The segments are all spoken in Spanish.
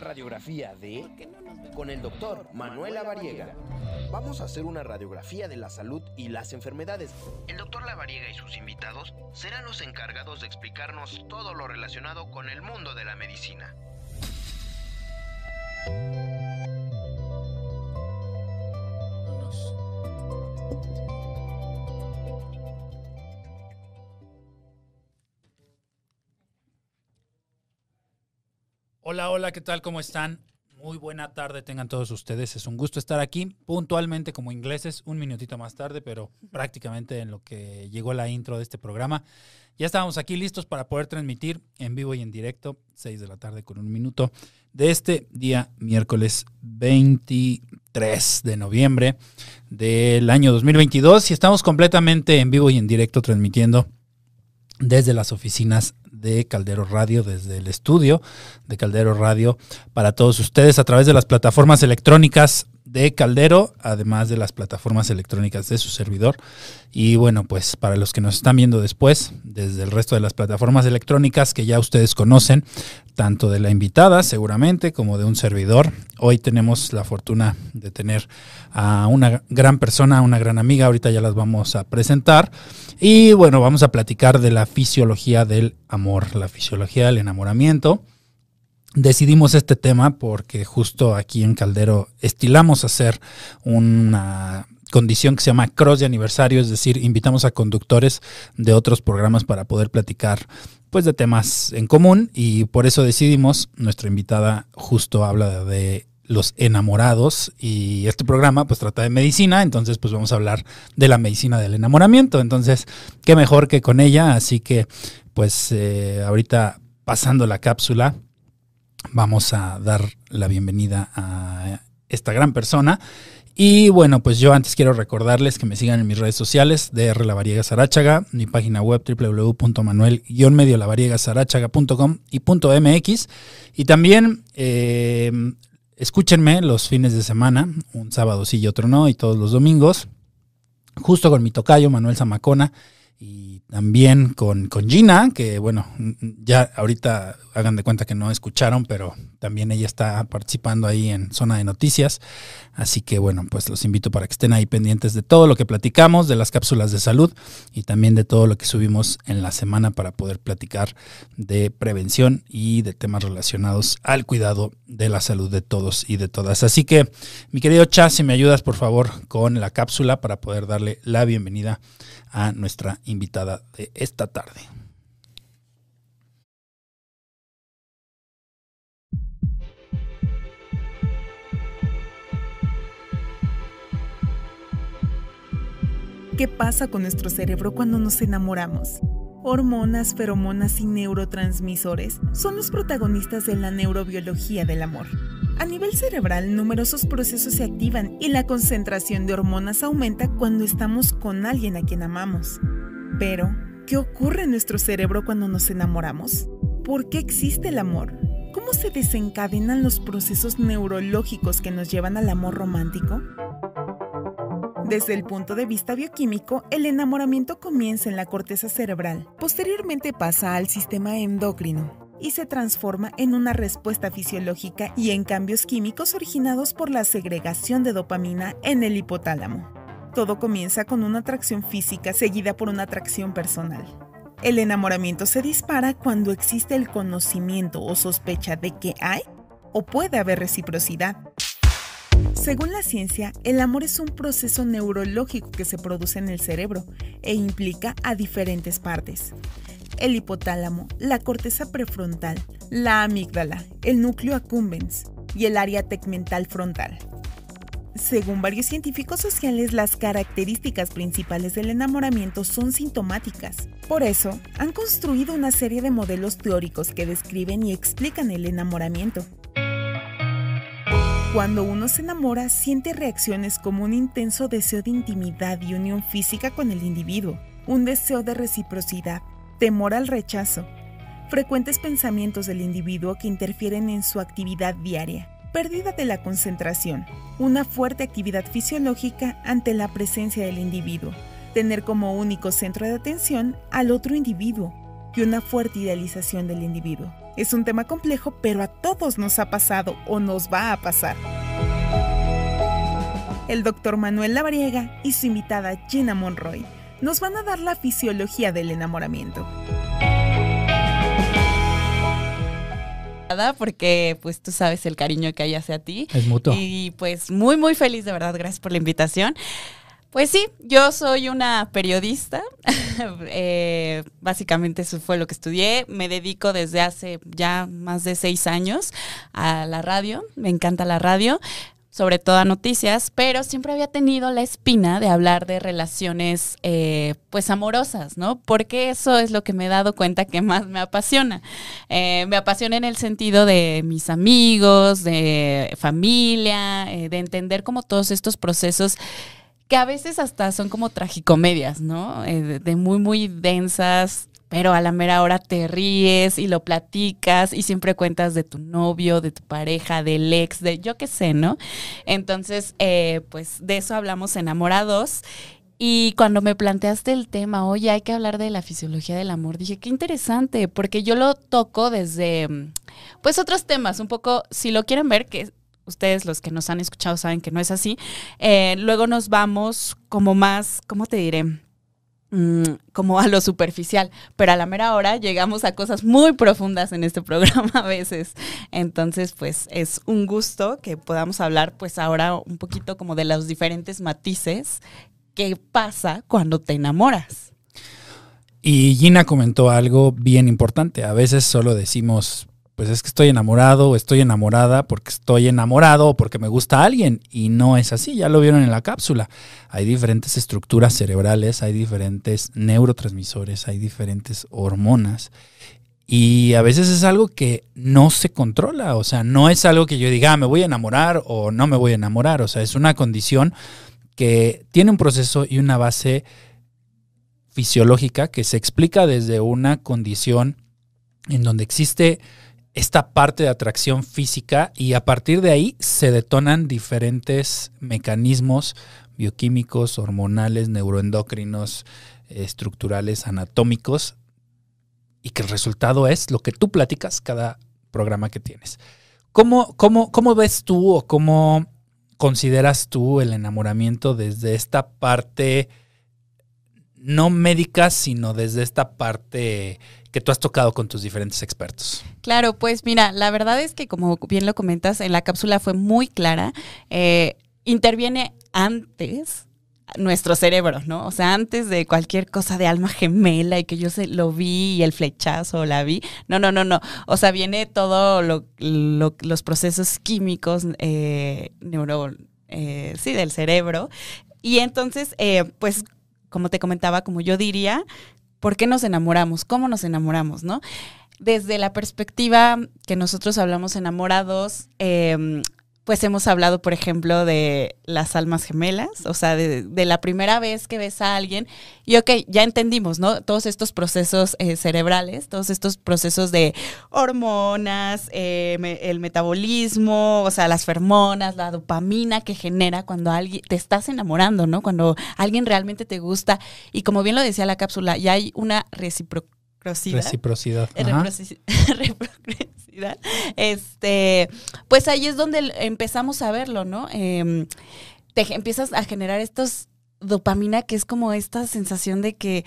Radiografía de con el doctor Manuel Lavariega. Vamos a hacer una radiografía de la salud y las enfermedades. El doctor Lavariega y sus invitados serán los encargados de explicarnos todo lo relacionado con el mundo de la medicina. Hola, hola, ¿qué tal? ¿Cómo están? Muy buena tarde tengan todos ustedes. Es un gusto estar aquí puntualmente como ingleses, un minutito más tarde, pero prácticamente en lo que llegó la intro de este programa. Ya estábamos aquí listos para poder transmitir en vivo y en directo, 6 de la tarde con un minuto, de este día miércoles 23 de noviembre del año 2022. Y estamos completamente en vivo y en directo transmitiendo desde las oficinas de Caldero Radio, desde el estudio de Caldero Radio, para todos ustedes a través de las plataformas electrónicas de Caldero, además de las plataformas electrónicas de su servidor. Y bueno, pues para los que nos están viendo después, desde el resto de las plataformas electrónicas que ya ustedes conocen, tanto de la invitada seguramente como de un servidor. Hoy tenemos la fortuna de tener a una gran persona, una gran amiga, ahorita ya las vamos a presentar. Y bueno, vamos a platicar de la fisiología del amor, la fisiología del enamoramiento decidimos este tema porque justo aquí en Caldero estilamos hacer una condición que se llama cross de aniversario, es decir, invitamos a conductores de otros programas para poder platicar pues de temas en común y por eso decidimos, nuestra invitada justo habla de los enamorados y este programa pues trata de medicina, entonces pues vamos a hablar de la medicina del enamoramiento, entonces qué mejor que con ella, así que pues eh, ahorita pasando la cápsula vamos a dar la bienvenida a esta gran persona. Y bueno, pues yo antes quiero recordarles que me sigan en mis redes sociales, DR Lavariega Sarachaga, mi página web www.manuel-mediolavariega-sarachaga.com y .mx. Y también eh, escúchenme los fines de semana, un sábado sí y otro no, y todos los domingos, justo con mi tocayo Manuel Zamacona y también con, con Gina, que bueno, ya ahorita hagan de cuenta que no escucharon, pero también ella está participando ahí en zona de noticias. Así que bueno, pues los invito para que estén ahí pendientes de todo lo que platicamos, de las cápsulas de salud y también de todo lo que subimos en la semana para poder platicar de prevención y de temas relacionados al cuidado de la salud de todos y de todas. Así que, mi querido Chas, si me ayudas por favor con la cápsula para poder darle la bienvenida a nuestra invitada de esta tarde. ¿Qué pasa con nuestro cerebro cuando nos enamoramos? Hormonas, feromonas y neurotransmisores son los protagonistas de la neurobiología del amor. A nivel cerebral, numerosos procesos se activan y la concentración de hormonas aumenta cuando estamos con alguien a quien amamos. Pero, ¿qué ocurre en nuestro cerebro cuando nos enamoramos? ¿Por qué existe el amor? ¿Cómo se desencadenan los procesos neurológicos que nos llevan al amor romántico? Desde el punto de vista bioquímico, el enamoramiento comienza en la corteza cerebral, posteriormente pasa al sistema endocrino y se transforma en una respuesta fisiológica y en cambios químicos originados por la segregación de dopamina en el hipotálamo. Todo comienza con una atracción física seguida por una atracción personal. El enamoramiento se dispara cuando existe el conocimiento o sospecha de que hay o puede haber reciprocidad. Según la ciencia, el amor es un proceso neurológico que se produce en el cerebro e implica a diferentes partes. El hipotálamo, la corteza prefrontal, la amígdala, el núcleo accumbens y el área tegmental frontal. Según varios científicos sociales, las características principales del enamoramiento son sintomáticas. Por eso, han construido una serie de modelos teóricos que describen y explican el enamoramiento. Cuando uno se enamora, siente reacciones como un intenso deseo de intimidad y unión física con el individuo, un deseo de reciprocidad, temor al rechazo, frecuentes pensamientos del individuo que interfieren en su actividad diaria, pérdida de la concentración, una fuerte actividad fisiológica ante la presencia del individuo, tener como único centro de atención al otro individuo y una fuerte idealización del individuo. Es un tema complejo, pero a todos nos ha pasado o nos va a pasar. El doctor Manuel Lavariega y su invitada Gina Monroy nos van a dar la fisiología del enamoramiento. porque pues tú sabes el cariño que hay hacia ti. Es mutuo. Y pues muy, muy feliz, de verdad. Gracias por la invitación. Pues sí, yo soy una periodista. Eh, básicamente eso fue lo que estudié. Me dedico desde hace ya más de seis años a la radio. Me encanta la radio sobre todo a noticias, pero siempre había tenido la espina de hablar de relaciones eh, pues amorosas, ¿no? Porque eso es lo que me he dado cuenta que más me apasiona. Eh, me apasiona en el sentido de mis amigos, de familia, eh, de entender como todos estos procesos que a veces hasta son como tragicomedias, ¿no? de muy, muy densas, pero a la mera hora te ríes y lo platicas y siempre cuentas de tu novio, de tu pareja, del ex, de yo qué sé, ¿no? Entonces, eh, pues de eso hablamos enamorados. Y cuando me planteaste el tema, oye, hay que hablar de la fisiología del amor, dije, qué interesante, porque yo lo toco desde, pues, otros temas, un poco, si lo quieren ver, que ustedes los que nos han escuchado saben que no es así, eh, luego nos vamos como más, ¿cómo te diré? Mm, como a lo superficial, pero a la mera hora llegamos a cosas muy profundas en este programa a veces. Entonces, pues es un gusto que podamos hablar pues ahora un poquito como de los diferentes matices que pasa cuando te enamoras. Y Gina comentó algo bien importante. A veces solo decimos, pues es que estoy enamorado o estoy enamorada porque estoy enamorado o porque me gusta alguien. Y no es así, ya lo vieron en la cápsula. Hay diferentes estructuras cerebrales, hay diferentes neurotransmisores, hay diferentes hormonas. Y a veces es algo que no se controla, o sea, no es algo que yo diga, ah, me voy a enamorar o no me voy a enamorar, o sea, es una condición que tiene un proceso y una base fisiológica que se explica desde una condición en donde existe esta parte de atracción física y a partir de ahí se detonan diferentes mecanismos bioquímicos, hormonales, neuroendocrinos, estructurales, anatómicos y que el resultado es lo que tú platicas cada programa que tienes. ¿Cómo, cómo, cómo ves tú o cómo consideras tú el enamoramiento desde esta parte no médica, sino desde esta parte que tú has tocado con tus diferentes expertos. Claro, pues mira, la verdad es que como bien lo comentas, en la cápsula fue muy clara. Eh, interviene antes nuestro cerebro, ¿no? O sea, antes de cualquier cosa de alma gemela y que yo se, lo vi y el flechazo la vi. No, no, no, no. O sea, viene todo los procesos químicos eh, neuro, eh, sí, del cerebro. Y entonces, eh, pues como te comentaba, como yo diría, ¿por qué nos enamoramos? ¿Cómo nos enamoramos? ¿No? Desde la perspectiva que nosotros hablamos enamorados, eh, pues hemos hablado, por ejemplo, de las almas gemelas, o sea, de, la primera vez que ves a alguien y, ok, ya entendimos, ¿no? Todos estos procesos eh, cerebrales, todos estos procesos de hormonas, eh, el metabolismo, o sea, las fermonas, la dopamina que genera cuando alguien te estás enamorando, ¿no? Cuando alguien realmente te gusta. Y como bien lo decía la cápsula, ya hay una reciprocidad. Reciprocidad. este, pues ahí es donde empezamos a verlo, ¿no? Em, te empiezas a generar estos dopamina, que es como esta sensación de que,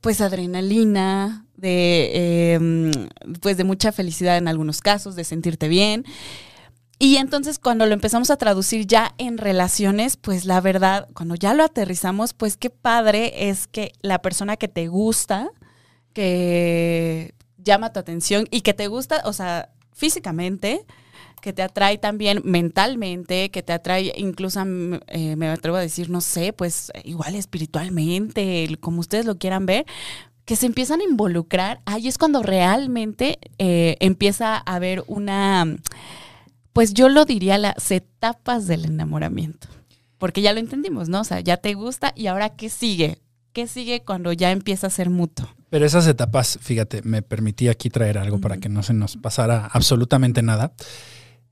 pues adrenalina, de, em, pues de mucha felicidad en algunos casos, de sentirte bien. Y entonces cuando lo empezamos a traducir ya en relaciones, pues la verdad, cuando ya lo aterrizamos, pues qué padre es que la persona que te gusta, que llama tu atención y que te gusta, o sea, físicamente, que te atrae también mentalmente, que te atrae incluso, eh, me atrevo a decir, no sé, pues igual espiritualmente, como ustedes lo quieran ver, que se empiezan a involucrar, ahí es cuando realmente eh, empieza a haber una, pues yo lo diría, las etapas del enamoramiento. Porque ya lo entendimos, ¿no? O sea, ya te gusta y ahora ¿qué sigue? ¿Qué sigue cuando ya empieza a ser mutuo? Pero esas etapas, fíjate, me permití aquí traer algo para que no se nos pasara absolutamente nada.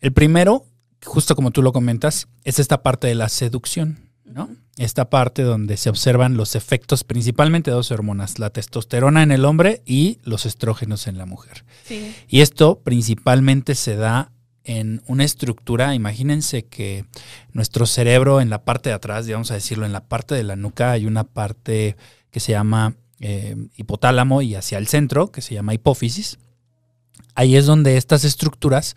El primero, justo como tú lo comentas, es esta parte de la seducción, ¿no? Esta parte donde se observan los efectos principalmente de dos hormonas, la testosterona en el hombre y los estrógenos en la mujer. Sí. Y esto principalmente se da en una estructura, imagínense que nuestro cerebro en la parte de atrás, vamos a decirlo, en la parte de la nuca hay una parte que se llama eh, hipotálamo y hacia el centro, que se llama hipófisis. Ahí es donde estas estructuras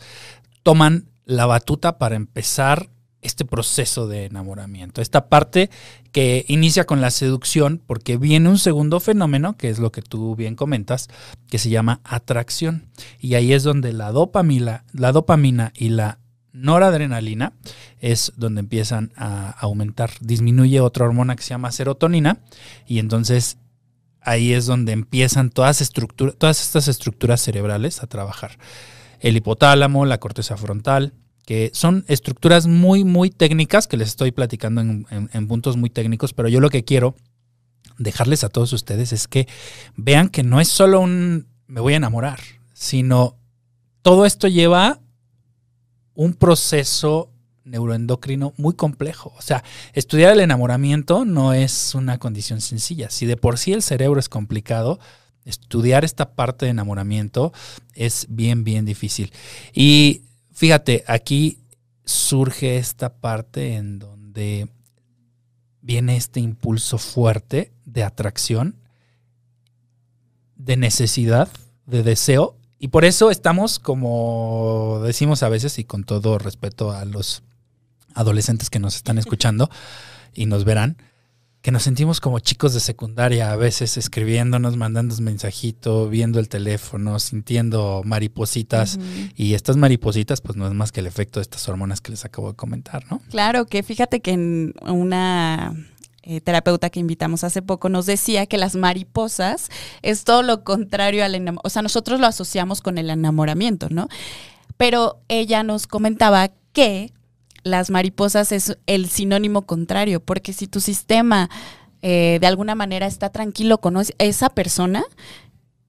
toman la batuta para empezar este proceso de enamoramiento. Esta parte que inicia con la seducción porque viene un segundo fenómeno, que es lo que tú bien comentas, que se llama atracción. Y ahí es donde la dopamina, la dopamina y la noradrenalina es donde empiezan a aumentar. Disminuye otra hormona que se llama serotonina y entonces ahí es donde empiezan todas, todas estas estructuras cerebrales a trabajar. El hipotálamo, la corteza frontal, que son estructuras muy, muy técnicas que les estoy platicando en, en, puntos muy técnicos, pero yo lo que quiero dejarles a todos ustedes es que vean que no es solo un me voy a enamorar, sino todo esto lleva un proceso neuroendocrino muy complejo. O sea, estudiar el enamoramiento no es una condición sencilla. Si de por sí el cerebro es complicado, estudiar esta parte de enamoramiento es bien, bien difícil. Y Fíjate, aquí surge esta parte en donde viene este impulso fuerte de atracción, de necesidad, de deseo, y por eso estamos, como decimos a veces, y con todo respeto a los adolescentes que nos están escuchando y nos verán, que nos sentimos como chicos de secundaria, a veces escribiéndonos, mandando un mensajito, viendo el teléfono, sintiendo maripositas. Uh -huh. Y estas maripositas, pues no es más que el efecto de estas hormonas que les acabo de comentar, ¿no? Claro, que fíjate que en una eh, terapeuta que invitamos hace poco nos decía que las mariposas es todo lo contrario al enamoramiento. O sea, nosotros lo asociamos con el enamoramiento, ¿no? Pero ella nos comentaba que las mariposas es el sinónimo contrario, porque si tu sistema eh, de alguna manera está tranquilo con esa persona,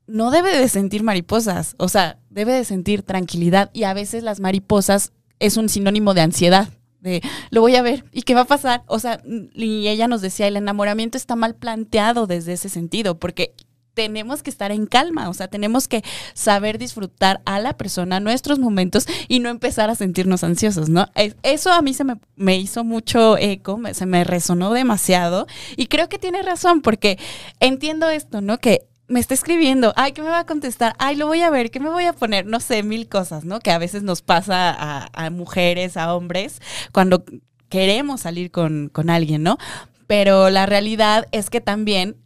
no debe de sentir mariposas, o sea, debe de sentir tranquilidad y a veces las mariposas es un sinónimo de ansiedad. De, lo voy a ver y qué va a pasar. O sea, y ella nos decía, el enamoramiento está mal planteado desde ese sentido, porque tenemos que estar en calma, o sea, tenemos que saber disfrutar a la persona nuestros momentos y no empezar a sentirnos ansiosos, ¿no? Eso a mí se me, me hizo mucho eco, se me resonó demasiado y creo que tiene razón porque entiendo esto, ¿no? Que me está escribiendo, ay, ¿qué me va a contestar? Ay, lo voy a ver, ¿qué me voy a poner? No sé, mil cosas, ¿no? Que a veces nos pasa a, a mujeres, a hombres, cuando queremos salir con, con alguien, ¿no? Pero la realidad es que también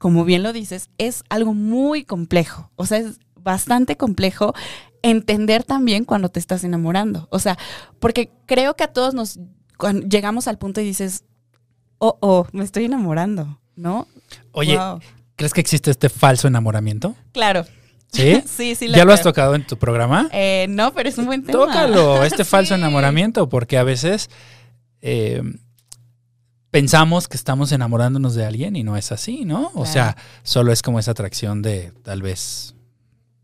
como bien lo dices, es algo muy complejo. O sea, es bastante complejo entender también cuando te estás enamorando. O sea, porque creo que a todos nos llegamos al punto y dices, oh, oh, me estoy enamorando, ¿no? Oye, wow. ¿crees que existe este falso enamoramiento? Claro. ¿Sí? sí, sí. ¿Ya creo. lo has tocado en tu programa? Eh, no, pero es un buen tema. Tócalo, este sí. falso enamoramiento, porque a veces eh, pensamos que estamos enamorándonos de alguien y no es así, ¿no? O claro. sea, solo es como esa atracción de tal vez,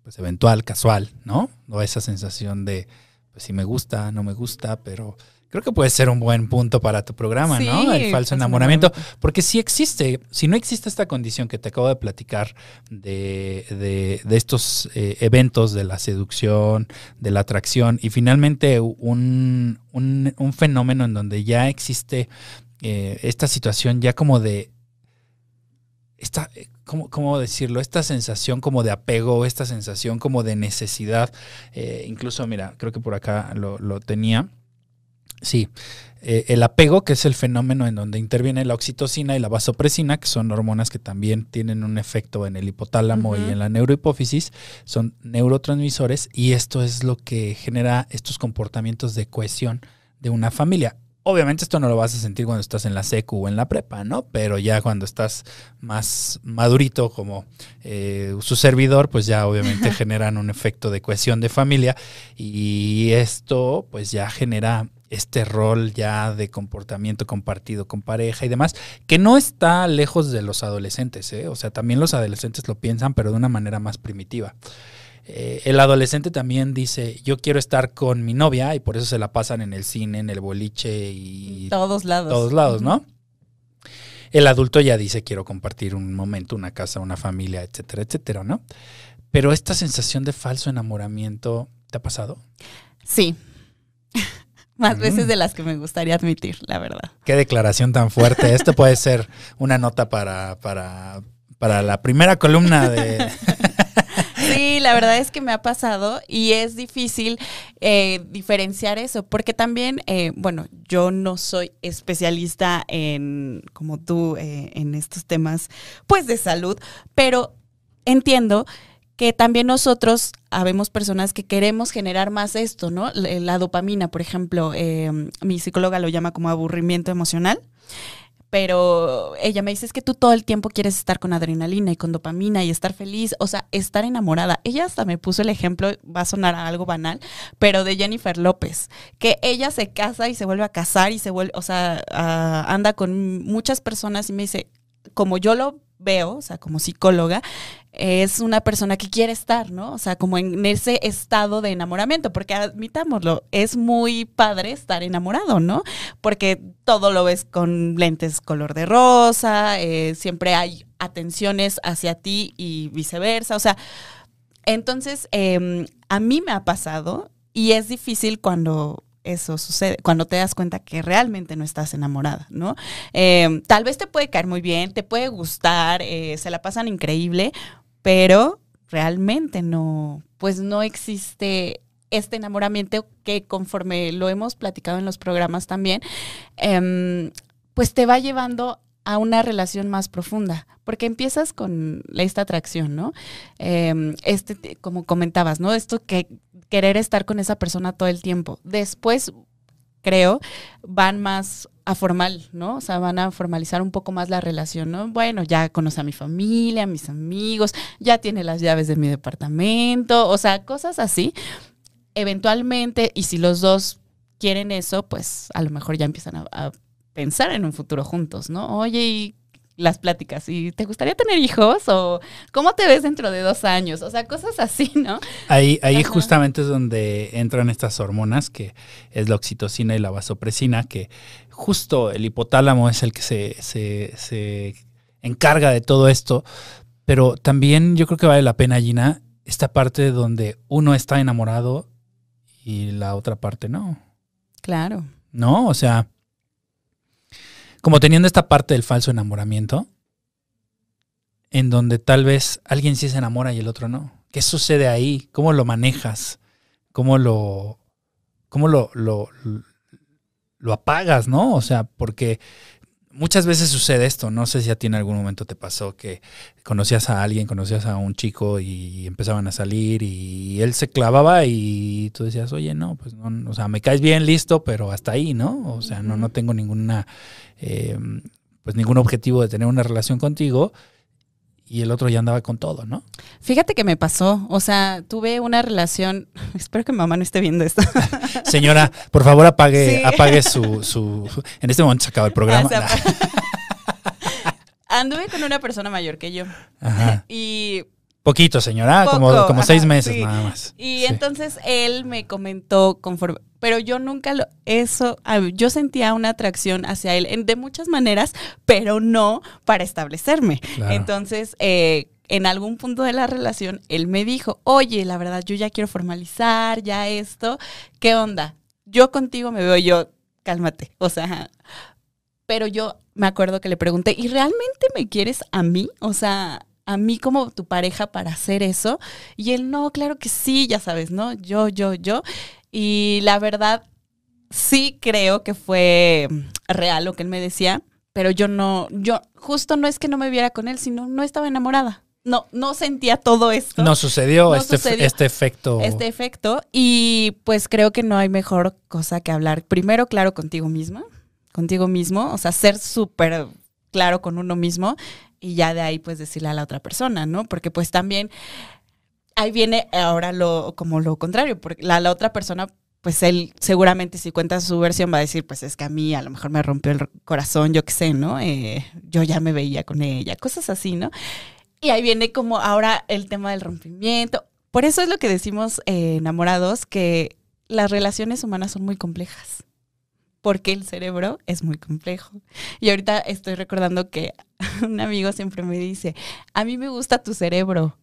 pues eventual, casual, ¿no? O esa sensación de, pues si me gusta, no me gusta, pero creo que puede ser un buen punto para tu programa, sí, ¿no? El falso enamoramiento. Porque si existe, si no existe esta condición que te acabo de platicar de, de, de estos eh, eventos de la seducción, de la atracción y finalmente un, un, un fenómeno en donde ya existe eh, esta situación ya como de esta, ¿cómo, ¿cómo, decirlo? Esta sensación como de apego, esta sensación como de necesidad. Eh, incluso, mira, creo que por acá lo, lo tenía. Sí, eh, el apego, que es el fenómeno en donde interviene la oxitocina y la vasopresina, que son hormonas que también tienen un efecto en el hipotálamo uh -huh. y en la neurohipófisis, son neurotransmisores y esto es lo que genera estos comportamientos de cohesión de una familia. Obviamente esto no lo vas a sentir cuando estás en la secu o en la prepa, ¿no? Pero ya cuando estás más madurito como eh, su servidor, pues ya obviamente generan un efecto de cohesión de familia y esto pues ya genera este rol ya de comportamiento compartido con pareja y demás, que no está lejos de los adolescentes, ¿eh? O sea, también los adolescentes lo piensan, pero de una manera más primitiva. Eh, el adolescente también dice, yo quiero estar con mi novia y por eso se la pasan en el cine, en el boliche y... Todos lados. Todos lados, ¿no? el adulto ya dice quiero compartir un momento, una casa, una familia, etcétera, etcétera, ¿no? Pero esta sensación de falso enamoramiento, ¿te ha pasado? Sí. Más Mm. veces de las que me gustaría admitir, la verdad. Qué declaración tan fuerte. Esto puede ser una nota para, para, para la primera columna de... Sí, la verdad es que me ha pasado y es difícil eh, diferenciar eso, porque también, eh, bueno, yo no soy especialista en, como tú, eh, en estos temas, pues de salud, pero entiendo que también nosotros habemos personas que queremos generar más esto, ¿no? La, la dopamina, por ejemplo, mi psicóloga lo llama como aburrimiento emocional pero ella me dice es que tú todo el tiempo quieres estar con adrenalina y con dopamina y estar feliz, o sea, estar enamorada. Ella hasta me puso el ejemplo, va a sonar a algo banal, pero de Jennifer López, que ella se casa y se vuelve a casar y se vuelve, o sea, ah, anda con muchas personas y me dice, como yo lo veo, o sea, como psicóloga, es una persona que quiere estar, ¿no? O sea, como en ese estado de enamoramiento, porque admitámoslo, es muy padre estar enamorado, ¿no? Porque todo lo ves con lentes color de rosa, eh, siempre hay atenciones hacia ti y viceversa, o sea, entonces eh, a mí me ha pasado y es difícil cuando eso sucede, cuando te das cuenta que realmente no estás enamorada, ¿no? Eh, tal vez te puede caer muy bien, te puede gustar, eh, se la pasan increíble, pero realmente no, pues no existe este enamoramiento que conforme lo hemos platicado en los programas también, eh, pues te va llevando a una relación más profunda, porque empiezas con esta atracción, ¿no? Eh, este, como comentabas, ¿no? Esto que querer estar con esa persona todo el tiempo. Después, creo, van más a formal, ¿no? O sea, van a formalizar un poco más la relación, ¿no? Bueno, ya conoce a mi familia, a mis amigos, ya tiene las llaves de mi departamento, o sea, cosas así. Eventualmente, y si los dos quieren eso, pues a lo mejor ya empiezan a pensar en un futuro juntos, ¿no? Oye, y las pláticas, ¿y te gustaría tener hijos? ¿O cómo te ves dentro de dos años? O sea, cosas así, ¿no? Ahí, ahí Ajá. justamente es donde entran estas hormonas, que es la oxitocina y la vasopresina, que justo el hipotálamo es el que se, se, se encarga de todo esto. Pero también yo creo que vale la pena, Gina, esta parte donde uno está enamorado y la otra parte no. Claro. ¿No? O sea, como teniendo esta parte del falso enamoramiento, en donde tal vez alguien sí se enamora y el otro no. ¿Qué sucede ahí? ¿Cómo lo manejas? ¿Cómo lo, cómo lo, lo, lo apagas, no? O sea, porque muchas veces sucede esto. No sé si a ti en algún momento te pasó que conocías a alguien, conocías a un chico y empezaban a salir y él se clavaba y tú decías, oye, no, pues no, o sea, me caes bien, listo, pero hasta ahí, ¿no? O sea, no, no tengo ninguna, eh, pues ningún objetivo de tener una relación contigo y el otro ya andaba con todo, ¿no? Fíjate que me pasó, o sea, tuve una relación, espero que mi mamá no esté viendo esto. Señora, por favor apague, Sí. apague su, su, En este momento se acaba el programa. O sea, Anduve con una persona mayor que yo Ajá. y Poquito, señora, como, como ajá, seis meses sí. nada más. Y Sí. entonces él me comentó conforme, pero yo nunca lo, eso, yo sentía una atracción hacia él en- de muchas maneras, pero no para establecerme. Claro. Entonces, eh, en algún punto de la relación, él me dijo, oye, la verdad, yo ya quiero formalizar, ya esto, ¿qué onda? Yo contigo me veo yo, cálmate, o sea, pero yo me acuerdo que le pregunté, ¿y realmente me quieres a mí? O sea, a mí como tu pareja para hacer eso. Y él, no, claro que sí, ya sabes, ¿no? Yo, yo, yo. Y la verdad, sí creo que fue real lo que él me decía, pero yo no, yo justo no es que no me viera con él, sino no estaba enamorada. No, no sentía todo esto. No sucedió, No este, sucedió. este efecto. Este efecto. Y pues creo que no hay mejor cosa que hablar. Primero, claro, contigo misma, contigo mismo, o sea, ser súper claro con uno mismo y ya de ahí pues decirle a la otra persona, ¿no? Porque pues también ahí viene ahora lo como lo contrario, porque la, otra persona pues él seguramente si cuenta su versión va a decir, pues es que a mí a lo mejor me rompió el corazón, yo qué sé, ¿no? Eh, yo ya me veía con ella, cosas así, ¿no? Y ahí viene como ahora el tema del rompimiento. Por eso es lo que decimos eh, enamorados, que las relaciones humanas son muy complejas. porque el cerebro es muy complejo. Y ahorita estoy recordando que un amigo siempre me dice, a mí me gusta tu cerebro.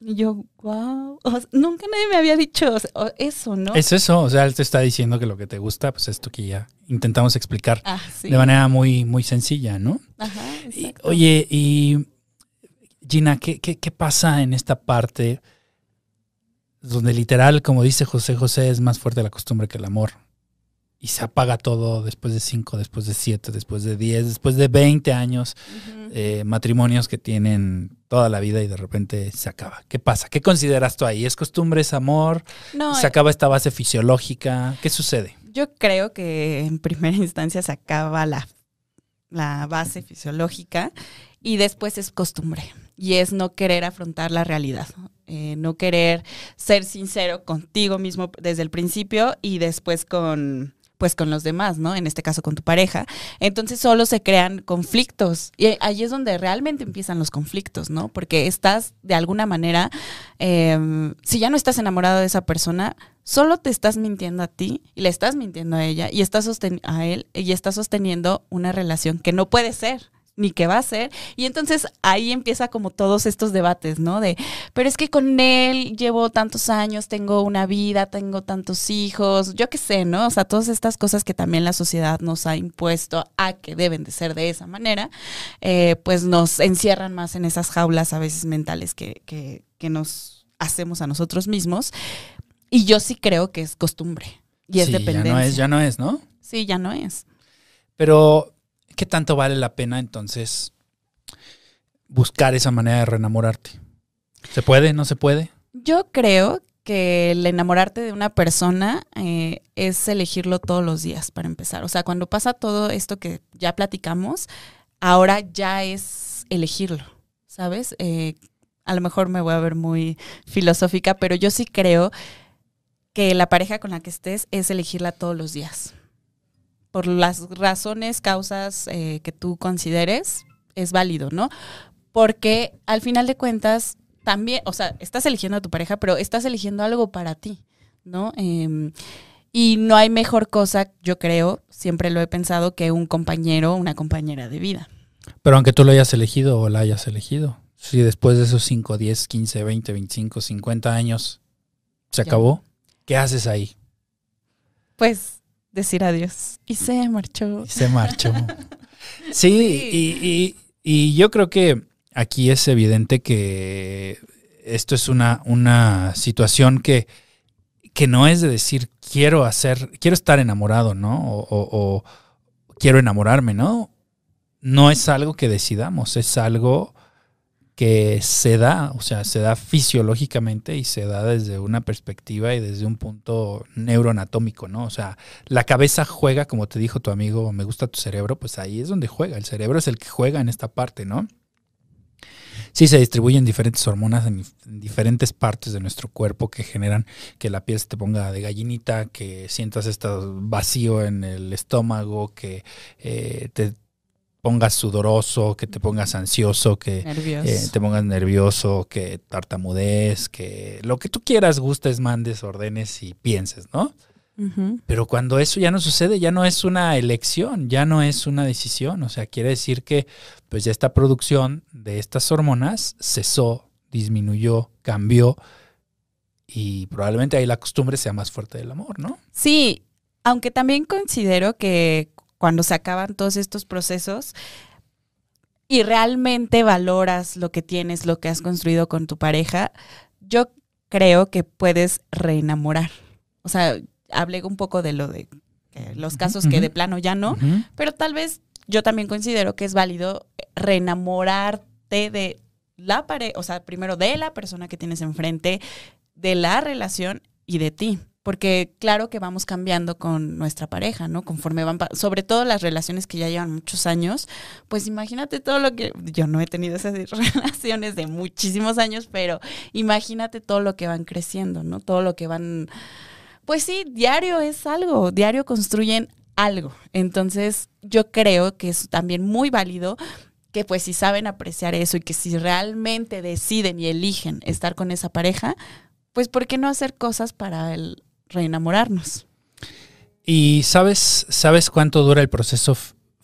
Y yo, wow, nunca nadie me había dicho eso, ¿no? Es eso, o sea, él te está diciendo que lo que te gusta, pues esto que ya intentamos explicar ah, de manera muy, muy sencilla, ¿no? Ajá, oye, y Gina, ¿qué, ¿qué, qué, pasa en esta parte donde literal, como dice José José, es más fuerte la costumbre que el amor? Y se apaga todo después de cinco, después de siete, después de diez, después de veinte años, eh, matrimonios que tienen toda la vida y de repente se acaba. ¿Qué pasa? ¿Qué consideras tú ahí? ¿Es costumbre, es amor? No, ¿Se eh, acaba esta base fisiológica? ¿Qué sucede? Yo creo que en primera instancia se acaba la, la base fisiológica y después es costumbre y es no querer afrontar la realidad, eh, no querer ser sincero contigo mismo desde el principio y después con pues con los demás, ¿no? En este caso con tu pareja. Entonces solo se crean conflictos y ahí es donde realmente empiezan los conflictos, ¿no? Porque estás de alguna manera, em, si ya no estás enamorado de esa persona, solo te estás mintiendo a ti y le estás mintiendo a ella y estás a él y estás sosteniendo una relación que no puede ser ni qué va a ser. Y entonces ahí empieza como todos estos debates, ¿no? De, pero es que con él llevo tantos años, tengo una vida, tengo tantos hijos, yo qué sé, ¿no? O sea, todas estas cosas que también la sociedad nos ha impuesto a que deben de ser de esa manera, eh, pues nos encierran más en esas jaulas a veces mentales que, que, que nos hacemos a nosotros mismos. Y yo sí creo que es costumbre y es dependencia. Ya no es, ya no es, ¿no? Sí, ya no es. Pero ¿qué tanto vale la pena entonces buscar esa manera de reenamorarte? ¿Se puede? ¿No se puede? Yo creo que el enamorarte de una persona eh, es elegirlo todos los días, para empezar. O sea, cuando pasa todo esto que ya platicamos, ahora ya es elegirlo, ¿sabes? Eh, a lo mejor me voy a ver muy filosófica, pero yo sí creo que la pareja con la que estés es elegirla todos los días por las razones, causas eh, que tú consideres, es válido, ¿no? Porque al final de cuentas, también, o sea, estás eligiendo a tu pareja, pero estás eligiendo algo para ti, ¿no? Em, y no hay mejor cosa, yo creo, siempre lo he pensado, que un compañero o una compañera de vida. Pero aunque tú lo hayas elegido o la hayas elegido, si después de esos 5, 10, 15, 20, 25, 50 años se acabó, ¿qué haces ahí? Pues decir adiós. Y se marchó. Y se marchó. sí, Y, yo creo que aquí es evidente que esto es una, una situación que, que no es de decir quiero hacer, quiero estar enamorado, ¿no? o quiero enamorarme, ¿no? No es algo que decidamos, es algo que se da, o sea, se da fisiológicamente y se da desde una perspectiva y desde un punto neuroanatómico, ¿no? O sea, la cabeza juega, como te dijo tu amigo, me gusta tu cerebro, pues ahí es donde juega, el cerebro es el que juega en esta parte, ¿no? Sí, se distribuyen diferentes hormonas en, diferentes partes de nuestro cuerpo que generan que la piel se te ponga de gallinita, que sientas este vacío en el estómago, que eh, te pongas sudoroso, que te pongas ansioso, que eh, te pongas nervioso, que tartamudez, que lo que tú quieras, gustes, mandes, ordenes y pienses, ¿no? Pero cuando eso ya no sucede, ya no es una elección, ya no es una decisión. O sea, quiere decir que pues ya esta producción de estas hormonas cesó, disminuyó, cambió y probablemente ahí la costumbre sea más fuerte del amor, ¿no? Sí, aunque también considero que cuando se acaban todos estos procesos y realmente valoras lo que tienes, lo que has construido con tu pareja, yo creo que puedes reenamorar. O sea, hablé un poco de lo de los casos que de plano ya no, pero tal vez yo también considero que es válido reenamorarte de la pareja, o sea, primero de la persona que tienes enfrente, de la relación y de ti porque claro que vamos cambiando con nuestra pareja, ¿no? Conforme van, sobre todo las relaciones que ya llevan muchos años, pues imagínate todo lo que, yo no he tenido esas relaciones de muchísimos años, pero imagínate todo lo que van creciendo, ¿no? Todo lo que van, pues sí, diario es algo, diario construyen algo. Entonces, yo creo que es también muy válido que pues si saben apreciar eso y que si realmente deciden y eligen estar con esa pareja, pues ¿por qué no hacer cosas para el reenamorarnos. ¿Y sabes, sabes cuánto dura el proceso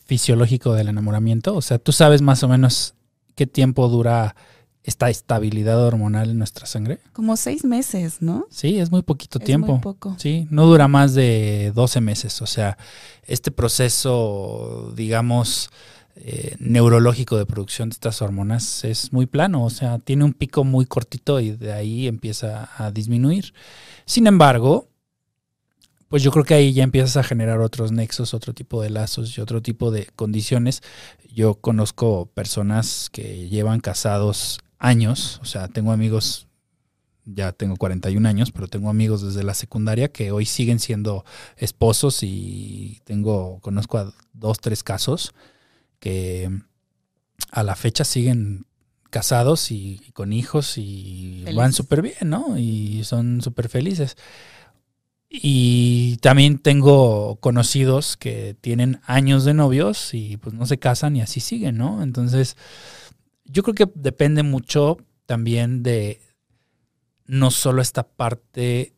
fisiológico del enamoramiento? O sea, tú sabes más o menos qué tiempo dura esta estabilidad hormonal en nuestra sangre. Como seis meses, ¿no? Sí, es muy poquito Es tiempo. muy poco. Sí, no dura más de 12 meses. O sea, este proceso, digamos, eh, neurológico de producción de estas hormonas es muy plano. O sea, tiene un pico muy cortito y de ahí empieza a disminuir. Sin embargo, pues yo creo que ahí ya empiezas a generar otros nexos, otro tipo de lazos y otro tipo de condiciones. Yo conozco personas que llevan casados años, o sea, tengo amigos, ya tengo 41 años, pero tengo amigos desde la secundaria que hoy siguen siendo esposos y tengo, conozco a dos, tres casos que a la fecha siguen casados y, y con hijos y van súper bien, ¿no? Y son súper felices. Y también tengo conocidos que tienen años de novios y pues no se casan y así siguen, ¿no? Entonces, yo creo que depende mucho también de no solo esta parte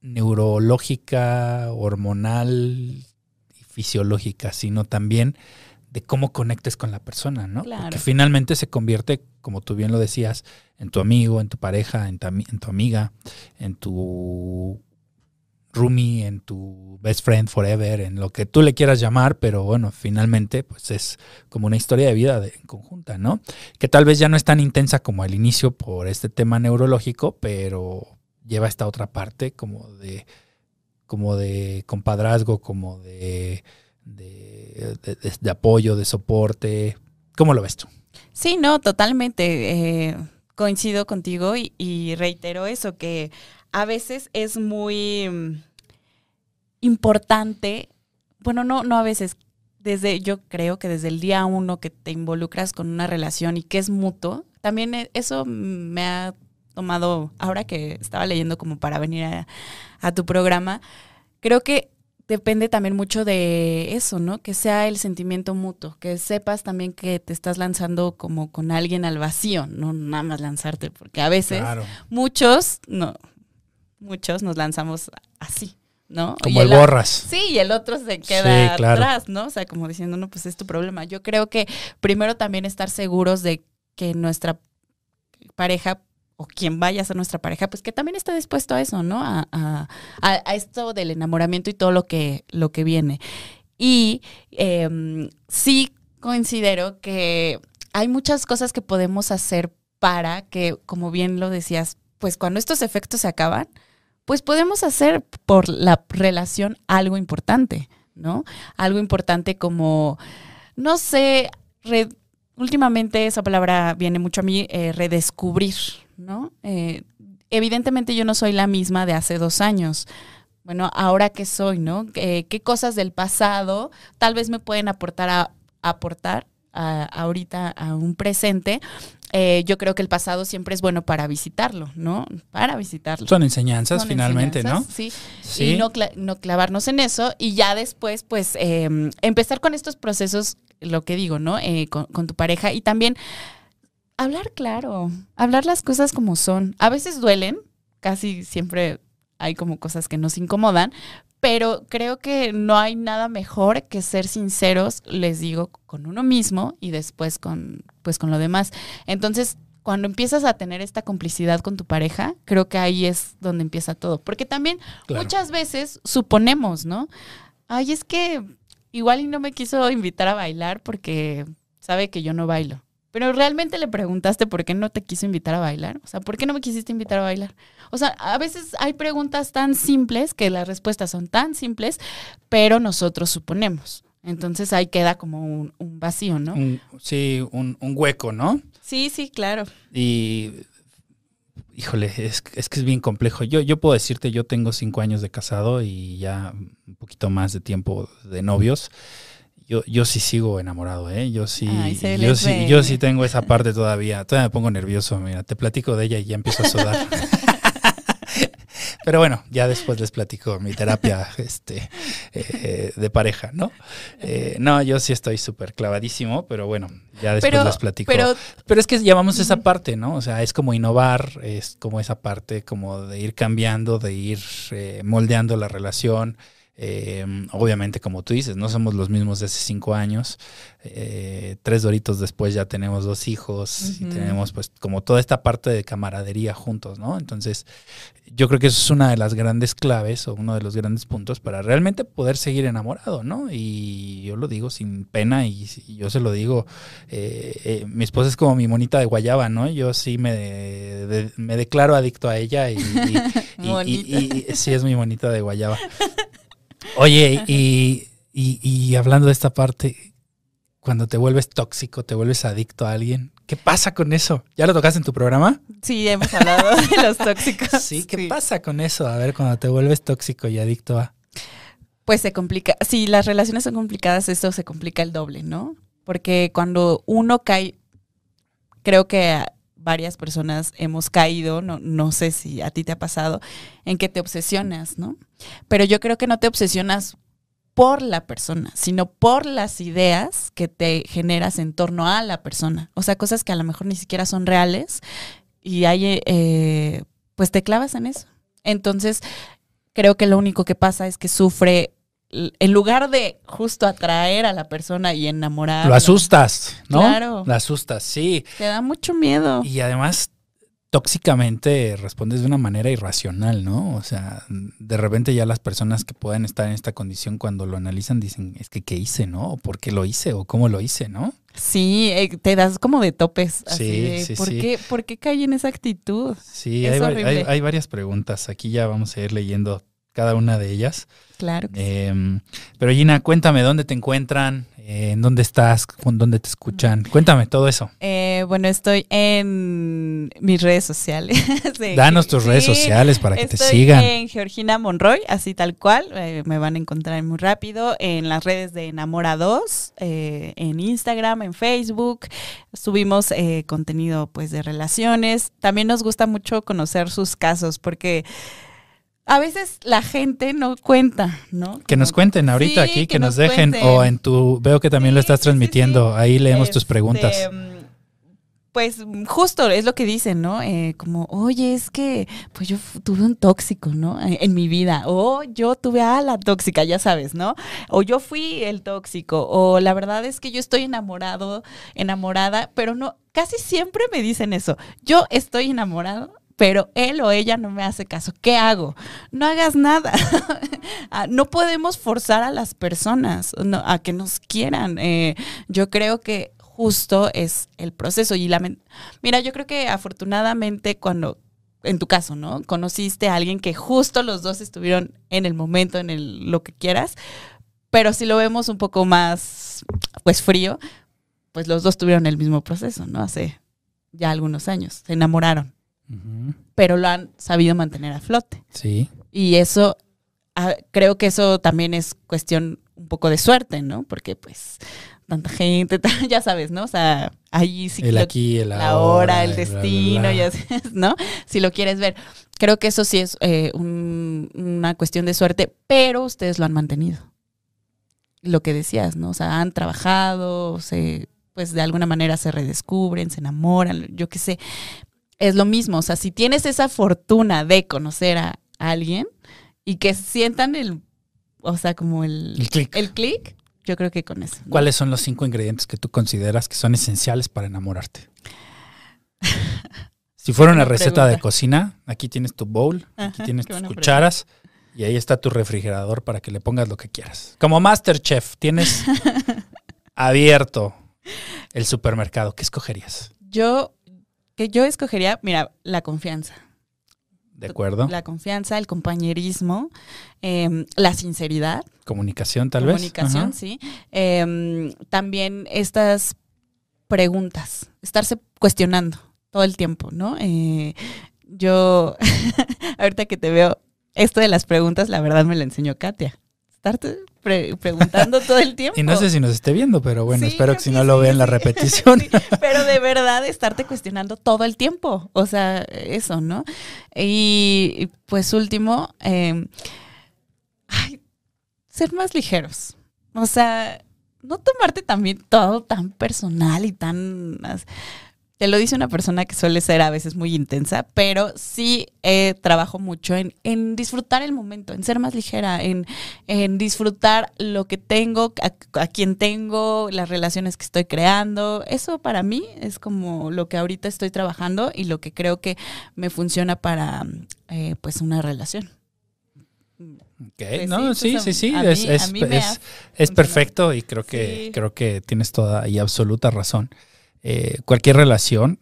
neurológica, hormonal y fisiológica, sino también de cómo conectes con la persona, ¿no? Claro. Porque finalmente se convierte, como tú bien lo decías, en tu amigo, en tu pareja, en tu, ami- en tu amiga, en tu roomie, en tu best friend forever, en lo que tú le quieras llamar, pero bueno, finalmente pues es como una historia de vida de, en conjunta, ¿no? Que tal vez ya no es tan intensa como al inicio por este tema neurológico, pero lleva esta otra parte como de como de compadrazgo, como de, de, apoyo, de soporte. ¿Cómo lo ves tú? Sí, no, totalmente. eh, coincido contigo y, reitero eso, que a veces es muy mm, importante, bueno, no, no a veces, desde, yo creo que desde el día uno que te involucras con una relación y que es mutuo, también e- eso me ha tomado, ahora que estaba leyendo como para venir a tu programa, creo que depende también mucho de eso, ¿no? Que sea el sentimiento mutuo, que sepas también que te estás lanzando como con alguien al vacío, no nada más lanzarte, porque a veces Claro. muchos, no, muchos nos lanzamos así, ¿no? Y Como el el- borras. Sí, y el otro se queda Sí, claro. atrás, ¿no? O sea, como diciendo, no, pues es tu problema. Yo creo que primero también estar seguros de que nuestra pareja o quien vaya a ser nuestra pareja, pues que también esté dispuesto a eso, ¿no? A, a- a- esto del enamoramiento y todo lo que, lo que viene. Y em, sí considero que hay muchas cosas que podemos hacer para que, como bien lo decías, pues cuando estos efectos se acaban, pues podemos hacer por la relación algo importante, ¿no? Algo importante como, no sé, últimamente esa palabra viene mucho a mí, eh, redescubrir, ¿no? Eh, evidentemente yo no soy la misma de hace dos años. Bueno, ahora qué soy, ¿no? Eh, ¿Qué cosas del pasado tal vez me pueden aportar a, aportar a- ahorita a un presente? Eh, yo creo que el pasado siempre es bueno para visitarlo, ¿no? Para visitarlo. Son enseñanzas Son finalmente, enseñanzas, Sí. Sí. Y no, cla- no clavarnos en eso y ya después, pues, eh, empezar con estos procesos, lo que digo, ¿no? Eh, con, con tu pareja y también hablar claro, hablar las cosas como son. A veces duelen, casi siempre hay como cosas que nos incomodan, pero creo que no hay nada mejor que ser sinceros, les digo, con uno mismo y después con, pues, con lo demás. Entonces, cuando empiezas a tener esta complicidad con tu pareja, creo que ahí es donde empieza todo. Porque también Claro. muchas veces suponemos, ¿no? Ay, es que igual y no me quiso invitar a bailar porque sabe que yo no bailo. Pero realmente le preguntaste por qué no te quiso invitar a bailar. O sea, ¿por qué no me quisiste invitar a bailar? O sea, a veces hay preguntas tan simples que las respuestas son tan simples, pero nosotros suponemos. Entonces ahí queda como un, un vacío, ¿no? Un- sí, un, un hueco, ¿no? Sí, sí, claro. Y, híjole, es, es que es bien complejo. Yo, yo puedo decirte, yo tengo cinco años de casado y ya un poquito más de tiempo de novios. Yo, yo sí sigo enamorado, ¿eh? Yo sí, Ay, yo sí, ve. yo sí tengo esa parte todavía. Todavía me pongo nervioso, mira, te platico de ella y ya empiezo a sudar. Pero bueno, ya después les platico mi terapia este, eh, de pareja, ¿no? Eh, no, yo sí estoy súper clavadísimo, pero bueno, ya después Pero, les platico. pero Pero es que llamamos esa parte, ¿no? O sea, es como innovar, es como esa parte como de ir cambiando, de ir eh, moldeando la relación. Eh, obviamente, como tú dices, no somos los mismos de hace cinco años. Eh, tres doritos después ya tenemos dos hijos y tenemos pues como toda esta parte de camaradería juntos, ¿no? Entonces, yo creo que eso es una de las grandes claves o uno de los grandes puntos para realmente poder seguir enamorado, ¿no? Y yo lo digo sin pena y, y yo se lo digo, eh, eh, mi esposa es como mi monita de guayaba, ¿no? Yo sí me, de- de- me declaro adicto a ella y- y- sí es mi monita de guayaba. Oye, y, y- y hablando de esta parte, cuando te vuelves tóxico, te vuelves adicto a alguien, ¿qué pasa con eso? ¿Ya lo tocaste en tu programa? Sí, hemos hablado de los tóxicos. Sí, ¿qué pasa con eso? A ver, cuando te vuelves tóxico y adicto a... Pues se complica. Si las relaciones son complicadas, esto se complica el doble, ¿no? Porque cuando uno cae, creo que varias personas hemos caído, no, no sé si a ti te ha pasado, en que te obsesionas, ¿no? Pero yo creo que no te obsesionas por la persona, sino por las ideas que te generas en torno a la persona. O sea, cosas que a lo mejor ni siquiera son reales y hay, eh, pues te clavas en eso. Entonces, creo que lo único que pasa es que sufre, en lugar de justo atraer a la persona y enamorar. Lo asustas, ¿no? Claro. Lo asustas, sí. Te da mucho miedo. Y además, tóxicamente respondes de una manera irracional, ¿no? O sea, de repente ya las personas que pueden estar en esta condición cuando lo analizan dicen, es que qué hice, ¿no? ¿O por qué lo hice? ¿O cómo lo hice, no? Sí, eh, te das como de topes. Así Sí, de, sí, ¿por, sí. Qué, ¿Por qué caí en esa actitud? Sí, Es hay, hay varias preguntas. Aquí ya vamos a ir leyendo cada una de ellas. Claro. sí. Em, pero Gina, cuéntame dónde te encuentran, eh, en dónde estás, con dónde te escuchan. Cuéntame todo eso. Eh, bueno, estoy en mis redes sociales. Danos tus redes sociales para que te Estoy sigan. en Georgina Monroy, así tal cual. eh, me van a encontrar muy rápido en las redes de Enamora2, eh, en Instagram, en Facebook. Subimos eh, contenido pues de relaciones. También nos gusta mucho conocer sus casos porque a veces la gente no cuenta, ¿no? Que nos cuenten ahorita Sí, aquí, que, que nos nos dejen cuenten. o en tu, veo que también lo estás sí, transmitiendo, ahí leemos tus Este, preguntas. Pues justo es lo que dicen, ¿no? Eh, como, oye, es que pues yo tuve un tóxico, ¿no? En mi vida. O yo tuve a la tóxica, ya sabes, ¿no? O yo fui el tóxico. O la verdad es que yo estoy enamorado, enamorada, pero no, casi siempre me dicen eso. Yo estoy enamorado. Pero él o ella no me hace caso. ¿Qué hago? No hagas nada. Ah, no podemos forzar a las personas a que nos quieran. Eh, yo creo que justo es el proceso. Y lamen- mira, yo creo que afortunadamente cuando, en tu caso, ¿no? Conociste a alguien que justo los dos estuvieron en el momento, en el, lo que quieras, pero si lo vemos un poco más, pues frío, pues los dos tuvieron el mismo proceso, ¿no? Hace ya algunos años, se enamoraron, Pero lo han sabido mantener a flote. Sí, Y eso, ah, creo que eso también es cuestión un poco de suerte, ¿no? Porque pues tanta gente, ya sabes, ¿no? O sea, ahí sí el lo- aquí, el la ahora, hora, el bla, bla, destino, bla. ya sabes, ¿no? Si lo quieres ver. Creo que eso sí es eh, un- una cuestión de suerte, pero ustedes lo han mantenido. Lo que decías, ¿no? O sea, han trabajado, se, pues de alguna manera se redescubren, se enamoran, yo qué sé. Es lo mismo, o sea, si tienes esa fortuna de conocer a alguien y que sientan el, o sea, como el, El clic. el clic, yo creo que con eso. ¿no? ¿Cuáles son los cinco ingredientes que tú consideras que son esenciales para enamorarte? Si fuera una receta de cocina, aquí tienes tu bowl, aquí tienes tus cucharas y ahí está tu refrigerador para que le pongas lo que quieras. Como Masterchef, tienes abierto el supermercado. ¿Qué escogerías? Yo, que yo escogería, mira, la confianza. ¿De acuerdo? La confianza, el compañerismo, em, la sinceridad, Comunicación, tal comunicación, vez. sí. Em, también estas preguntas, estarse cuestionando todo el tiempo, ¿no? Eh, yo, ahorita que te veo, esto de las preguntas, la verdad me lo enseñó Katia. Estarte pre- preguntando todo el tiempo. Y no sé si nos esté viendo, pero bueno, Sí, espero que si no lo vean la repetición. Sí, pero de verdad estarte cuestionando todo el tiempo. O sea, eso, ¿no? Y pues último, eh, ay, ser más ligeros. O sea, no tomarte también todo tan personal y tan... te lo dice una persona que suele ser a veces muy intensa, pero sí eh, trabajo mucho en, en, disfrutar el momento, en ser más ligera, en, en disfrutar lo que tengo, a, a, quien tengo, las relaciones que estoy creando. Eso para mí es como lo que ahorita estoy trabajando y lo que creo que me funciona para eh, pues una relación. Okay. Pues no, sí, sí, sí, es, es, es, es, perfecto y creo que, sí. creo que tienes toda y absoluta razón. Eh, cualquier relación,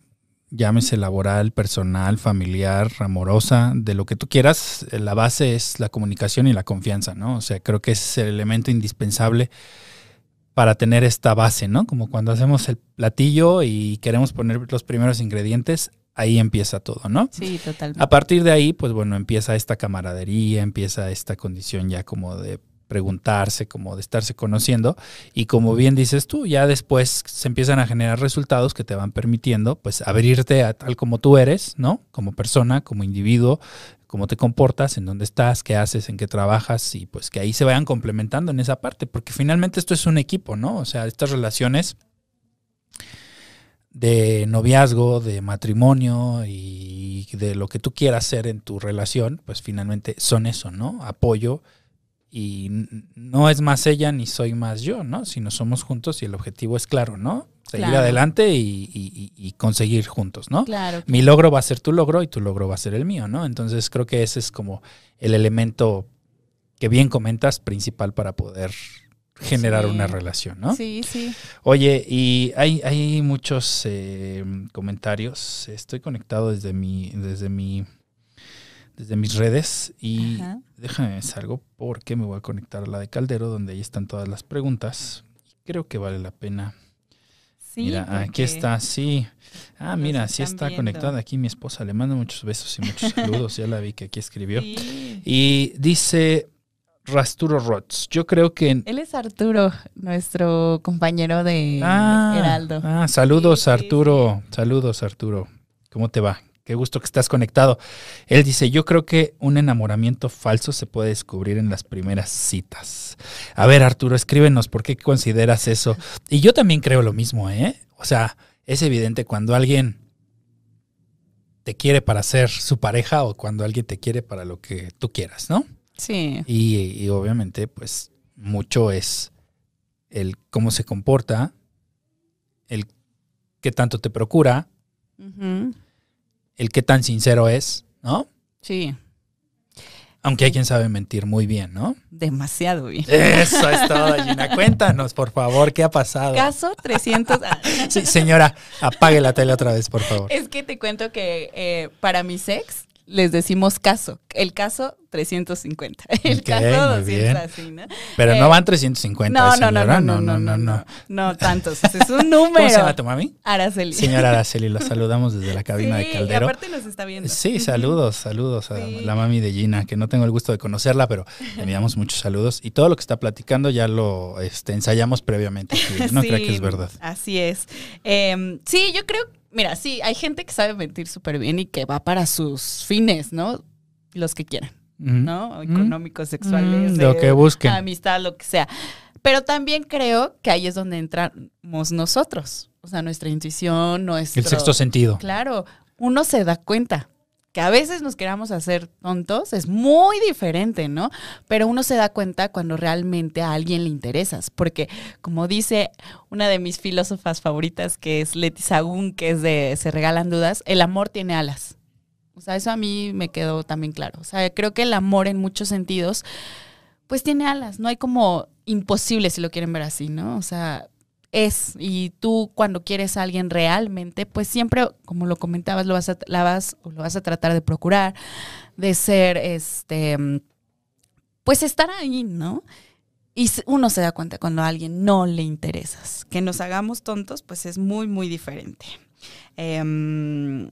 llámese laboral, personal, familiar, amorosa, de lo que tú quieras, eh, la base es la comunicación y la confianza, ¿no? O sea, creo que es el elemento indispensable para tener esta base, ¿no? Como cuando hacemos el platillo y queremos poner los primeros ingredientes, ahí empieza todo, ¿no? Sí, totalmente. A partir de ahí, pues bueno, empieza esta camaradería, empieza esta condición ya como de preguntarse, como de estarse conociendo. Y como bien dices tú, ya después se empiezan a generar resultados que te van permitiendo, pues, abrirte a tal como tú eres, ¿no? Como persona, como individuo, cómo te comportas, en dónde estás, qué haces, en qué trabajas y pues que ahí se vayan complementando en esa parte, porque finalmente esto es un equipo, ¿no? O sea, estas relaciones de noviazgo, de matrimonio y de lo que tú quieras hacer en tu relación, pues finalmente son eso, ¿no? Apoyo, y no es más ella ni soy más yo, ¿no? Sino somos juntos y el objetivo es claro, ¿no? Seguir claro. adelante y, y, y, conseguir juntos, ¿no? Claro. Mi logro va a ser tu logro y tu logro va a ser el mío, ¿no? Entonces creo que ese es como el elemento que bien comentas principal para poder generar sí. una relación, ¿no? Sí, sí. Oye, y hay, hay muchos eh, comentarios. Estoy conectado desde mi, desde mi desde mis redes y Ajá. déjame salgo porque me voy a conectar a la de Caldero donde ahí están todas las preguntas. Creo que vale la pena. Sí, mira, aquí está, sí. Ah, mira, sí está viendo. conectada aquí mi esposa. Le mando muchos besos y muchos saludos. ya la vi que aquí escribió. Sí. Y dice Rasturo Rots. Yo creo que. En... Él es Arturo, nuestro compañero de ah, Heraldo. Ah, saludos, sí, Arturo. Saludos, Arturo. ¿Cómo te va? Qué gusto que estás conectado. Él dice, yo creo que un enamoramiento falso se puede descubrir en las primeras citas. A ver, Arturo, escríbenos, ¿por qué consideras eso? Y yo también creo lo mismo, ¿eh? O sea, es evidente cuando alguien te quiere para ser su pareja o cuando alguien te quiere para lo que tú quieras, ¿no? Sí. Y, y obviamente, pues, mucho es el cómo se comporta, el qué tanto te procura. Uh -huh el qué tan sincero es, ¿no? Sí. Aunque hay quien sabe mentir muy bien, ¿no? Demasiado bien. Eso es todo, Gina. Cuéntanos, por favor, ¿qué ha pasado? Caso 300. sí, señora, apague la tele otra vez, por favor. Es que te cuento que eh, para mis ex les decimos caso. El caso 350. El okay, caso 200 así, ¿no? Pero eh, no van 350, no, señora. No, no, no, no, no, no, no, tantos. Es un número. ¿Cómo se llama tu mami? Araceli. Señora Araceli, la saludamos desde la cabina sí, de Caldero. Y aparte nos está viendo. Sí, saludos, saludos a sí. la mami de Gina, que no tengo el gusto de conocerla, pero le enviamos muchos saludos. Y todo lo que está platicando ya lo este, ensayamos previamente. No sí, creo que es verdad. Así es. Eh, sí, yo creo Mira, sí, hay gente que sabe mentir súper bien y que va para sus fines, ¿no? Los que quieran, mm. ¿no? Económicos, sexuales, mm, lo que busquen. Amistad, lo que sea. Pero también creo que ahí es donde entramos nosotros. O sea, nuestra intuición, nuestro... El sexto sentido. Claro, uno se da cuenta que a veces nos queramos hacer tontos, es muy diferente, ¿no? Pero uno se da cuenta cuando realmente a alguien le interesas, porque como dice una de mis filósofas favoritas, que es Leti Sagún, que es de Se regalan dudas, el amor tiene alas. O sea, eso a mí me quedó también claro. O sea, creo que el amor en muchos sentidos, pues tiene alas, no hay como imposible si lo quieren ver así, ¿no? O sea, es y tú cuando quieres a alguien realmente, pues siempre, como lo comentabas, lo vas a, la vas, o lo vas a tratar de procurar, de ser, este, pues estar ahí, ¿no? Y uno se da cuenta cuando a alguien no le interesas. Que nos hagamos tontos, pues es muy, muy diferente. Eh,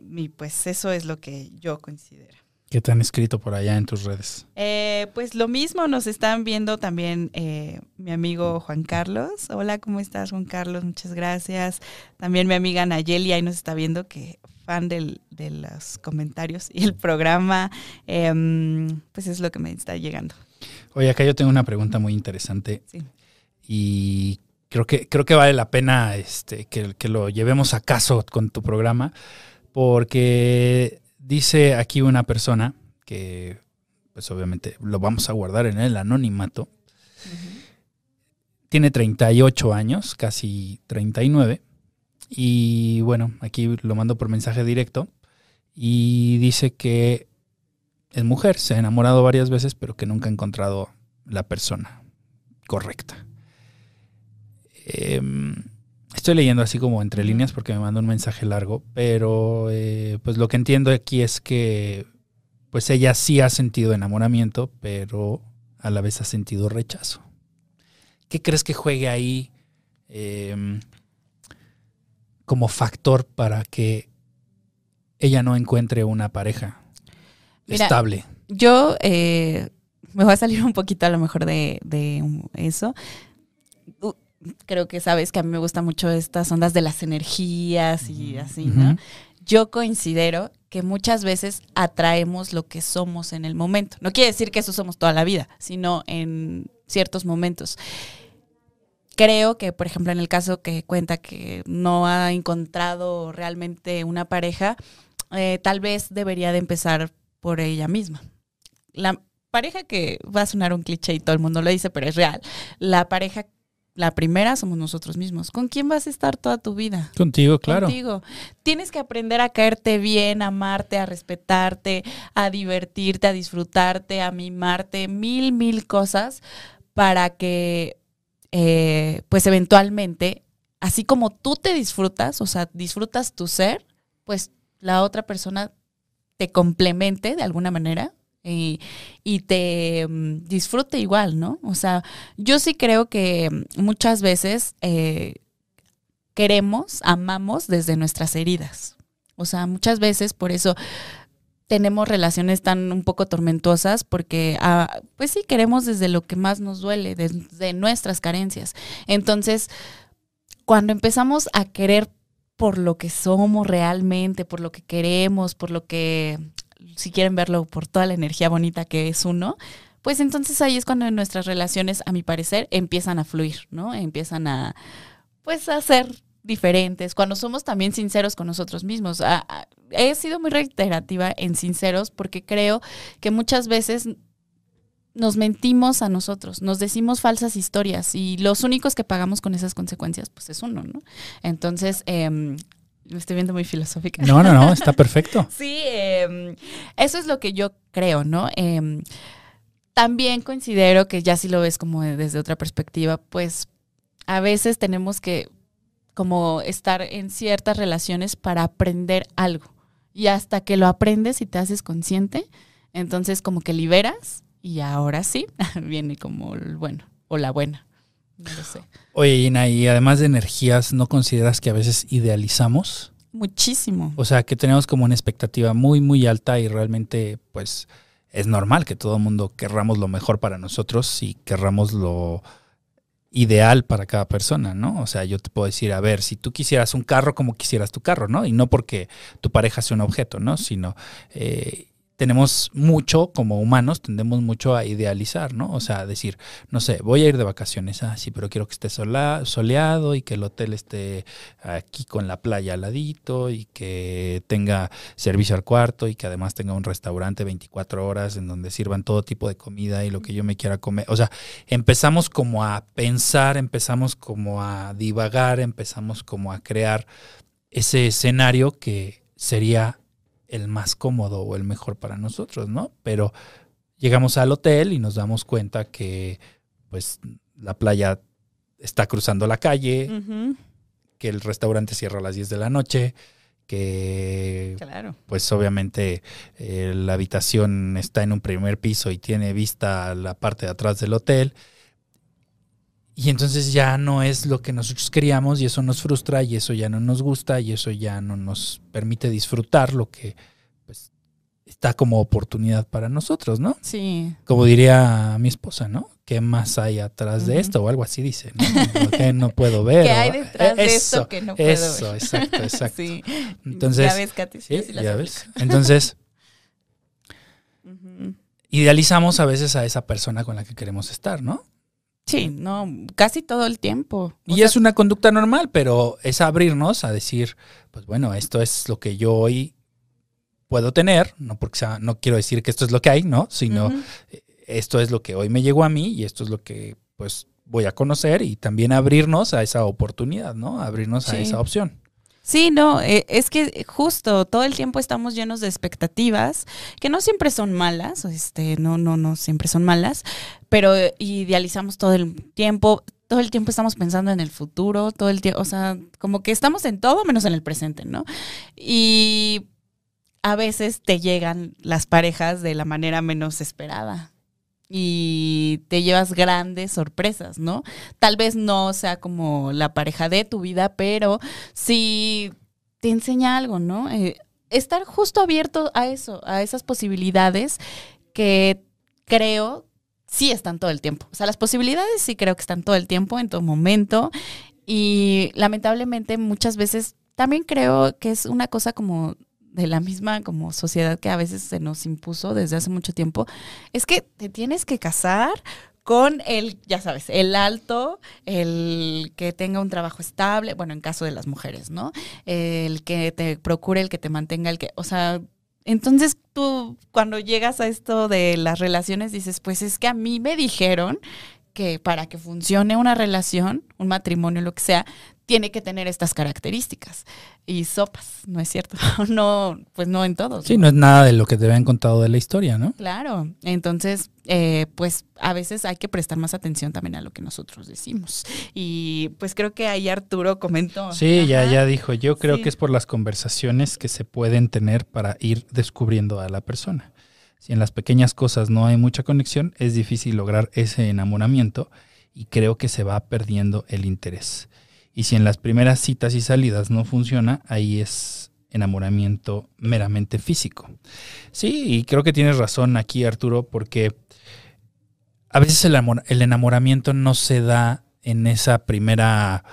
y pues eso es lo que yo considero. ¿Qué te han escrito por allá en tus redes? Eh, pues lo mismo, nos están viendo también eh, mi amigo Juan Carlos. Hola, ¿cómo estás, Juan Carlos? Muchas gracias. También mi amiga Nayeli ahí nos está viendo, que fan del, de los comentarios y el programa. Eh, pues es lo que me está llegando. Oye, acá yo tengo una pregunta muy interesante. Sí. Y creo que, creo que vale la pena este, que, que lo llevemos a caso con tu programa, porque dice aquí una persona que, pues obviamente lo vamos a guardar en el anonimato, tiene 38 años, casi 39, y bueno, aquí lo mando por mensaje directo, y dice que es mujer, se ha enamorado varias veces, pero que nunca ha encontrado la persona correcta. Em, estoy leyendo así como entre líneas porque me mandó un mensaje largo, pero eh, pues lo que entiendo aquí es que pues ella sí ha sentido enamoramiento, pero a la vez ha sentido rechazo. ¿Qué crees que juegue ahí em, como factor para que ella no encuentre una pareja Mira, estable? Yo eh, me voy a salir un poquito a lo mejor de, de eso. Uh, Creo que sabes que a mí me gustan mucho estas ondas de las energías y así, ¿no? Ujú. Yo considero que muchas veces atraemos lo que somos en el momento. No quiere decir que eso somos toda la vida, sino en ciertos momentos. Creo que, por ejemplo, en el caso que cuenta que no ha encontrado realmente una pareja, eh, tal vez debería de empezar por ella misma. La pareja que va a sonar un cliché y todo el mundo lo dice, pero es real. La pareja, la primera somos nosotros mismos. ¿Con quién vas a estar toda tu vida? Contigo, claro. Contigo. Tienes que aprender a caerte bien, a amarte, a respetarte, a divertirte, a disfrutarte, a mimarte, mil, mil cosas para que, eh, pues eventualmente, así como tú te disfrutas, o sea, disfrutas tu ser, pues la otra persona te complemente de alguna manera y, te mm, disfrute igual, ¿no? O sea, yo sí creo que mm, muchas veces eh, queremos, amamos desde nuestras heridas. O sea, muchas veces por eso tenemos relaciones tan un poco tormentosas porque, ah, pues sí, queremos desde lo que más nos duele, desde nuestras carencias. Entonces, cuando empezamos a querer por lo que somos realmente, por lo que queremos, por lo que, si quieren verlo, por toda la energía bonita que es uno, pues entonces ahí es cuando nuestras relaciones, a mi parecer, empiezan a fluir, ¿no? Empiezan a, pues, a ser diferentes, cuando somos también sinceros con nosotros mismos. He sido muy reiterativa en sinceros porque creo que muchas veces nos mentimos a nosotros, nos decimos falsas historias y los únicos que pagamos con esas consecuencias, pues es uno, ¿no? Entonces, eh, me estoy viendo muy filosófica. No, no, no, está perfecto. Sí, eh, eso es lo que yo creo, ¿no? Eh, también considero que ya si lo ves como desde otra perspectiva, pues a veces tenemos que como estar en ciertas relaciones para aprender algo. Y hasta que lo aprendes y te haces consciente, entonces como que liberas y ahora sí viene como el bueno o la buena. No lo sé. Oye, Gina, y además de energías, ¿no consideras que a veces idealizamos? Muchísimo. O sea, que tenemos como una expectativa muy, muy alta y realmente, pues, es normal que todo el mundo querramos lo mejor para nosotros y querramos lo ideal para cada persona, ¿no? O sea, yo te puedo decir, a ver, si tú quisieras un carro, como quisieras tu carro, ¿no? Y no porque tu pareja sea un objeto, ¿no? Sino eh, tenemos mucho, como humanos, tendemos mucho a idealizar, ¿no? O sea, decir, no sé, voy a ir de vacaciones, ah, sí, pero quiero que esté soleado y que el hotel esté aquí con la playa al ladito y que tenga servicio al cuarto y que además tenga un restaurante 24 horas en donde sirvan todo tipo de comida y lo que yo me quiera comer. O sea, empezamos como a pensar, empezamos como a divagar, empezamos como a crear ese escenario que sería el más cómodo o el mejor para nosotros, ¿no? Pero llegamos al hotel y nos damos cuenta que pues la playa está cruzando la calle, que el restaurante cierra a las 10 de la noche, que Claro. pues obviamente eh, la habitación está en un primer piso y tiene vista a la parte de atrás del hotel. Y entonces ya no es lo que nosotros queríamos y eso nos frustra y eso ya no nos gusta y eso ya no nos permite disfrutar lo que pues está como oportunidad para nosotros, ¿no? Sí. Como diría mi esposa, ¿no? ¿Qué más hay atrás de esto? O algo así dice, ¿no? Que no puedo ver. ¿Qué hay detrás de eso, esto que no puedo Eso, ver? exacto, exacto. Sí. Entonces, ya ves, Katy, sí, ya ves. Entonces, idealizamos a veces a esa persona con la que queremos estar, ¿no? Sí, no, casi todo el tiempo. O Y sea, es una conducta normal, pero es abrirnos a decir, pues bueno, esto es lo que yo hoy puedo tener, no porque sea, no quiero decir que esto es lo que hay, ¿no? Sino ujú. esto es lo que hoy me llegó a mí y esto es lo que pues voy a conocer y también abrirnos a esa oportunidad, ¿no? Abrirnos a esa opción. Sí, no, eh, es que justo todo el tiempo estamos llenos de expectativas que no siempre son malas, este, no, no, no siempre son malas, pero idealizamos todo el tiempo, todo el tiempo estamos pensando en el futuro, todo el tiempo, o sea, como que estamos en todo menos en el presente, ¿no? Y a veces te llegan las parejas de la manera menos esperada y te llevas grandes sorpresas, ¿no? Tal vez no sea como la pareja de tu vida, pero sí te enseña algo, ¿no? Eh, estar justo abierto a eso, a esas posibilidades que creo sí están todo el tiempo. O sea, las posibilidades sí creo que están todo el tiempo, en todo momento. Y lamentablemente muchas veces también creo que es una cosa como de la misma como sociedad que a veces se nos impuso desde hace mucho tiempo, es que te tienes que casar con el, ya sabes, el alto, el que tenga un trabajo estable, bueno, en caso de las mujeres, ¿no? El que te procure, el que te mantenga, el que, o sea, entonces tú cuando llegas a esto de las relaciones dices, pues es que a mí me dijeron que para que funcione una relación, un matrimonio, lo que sea, tiene que tener estas características. Y sopas, ¿no es cierto? No, pues no en todos. Sí, no es nada de lo que te habían contado de la historia, ¿no? Claro, entonces, eh, pues a veces hay que prestar más atención también a lo que nosotros decimos. Y pues creo que ahí Arturo comentó. Sí, ya, ya dijo. Yo creo Sí. que es por las conversaciones que se pueden tener para ir descubriendo a la persona. Si en las pequeñas cosas no hay mucha conexión, es difícil lograr ese enamoramiento y creo que se va perdiendo el interés. Y si en las primeras citas y salidas no funciona, ahí es enamoramiento meramente físico. Sí, y creo que tienes razón aquí, Arturo, porque a veces el, amor- el enamoramiento no se da en esa primera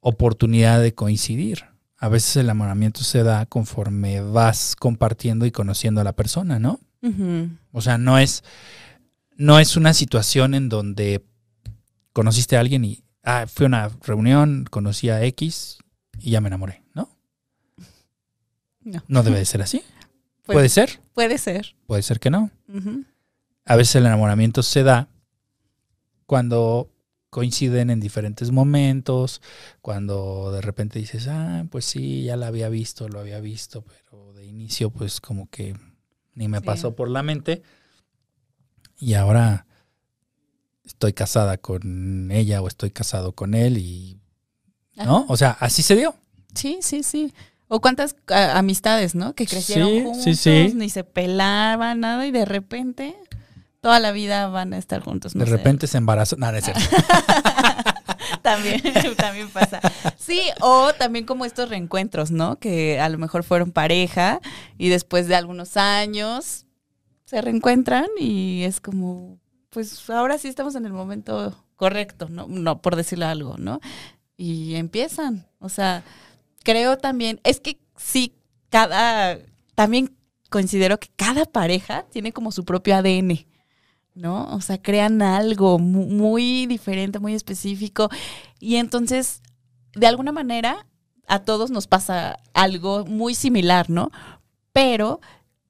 oportunidad de coincidir. A veces el enamoramiento se da conforme vas compartiendo y conociendo a la persona, ¿no? O sea, no es, no es una situación en donde conociste a alguien y ah, fui a una reunión, conocí a X y ya me enamoré, ¿no? No. No debe de ser así. Puede ser, Puede ser. puede ser que no. A veces el enamoramiento se da cuando coinciden en diferentes momentos, cuando de repente dices, ah, pues sí, ya la había visto, lo había visto, pero de inicio pues como que ni me Sí. pasó por la mente. Y ahora estoy casada con ella o estoy casado con él y... ¿No? Ajá. O sea, así se dio. Sí, sí, sí. O cuántas amistades, ¿no? Que crecieron Sí, juntos, sí, sí. ni se pelaban, nada, y de repente toda la vida van a estar juntos. no de sé. repente se embarazó. No, no es cierto. también, también pasa. Sí, o también como estos reencuentros, ¿no? Que a lo mejor fueron pareja y después de algunos años se reencuentran y es como, pues ahora sí estamos en el momento correcto, ¿no? No, por decirle algo, ¿no? Y empiezan. O sea, creo también, es que sí, cada, también considero que cada pareja tiene como su propio ADN. ¿no? O sea, crean algo mu- muy diferente, muy específico. Y entonces, de alguna manera, a todos nos pasa algo muy similar, ¿no? Pero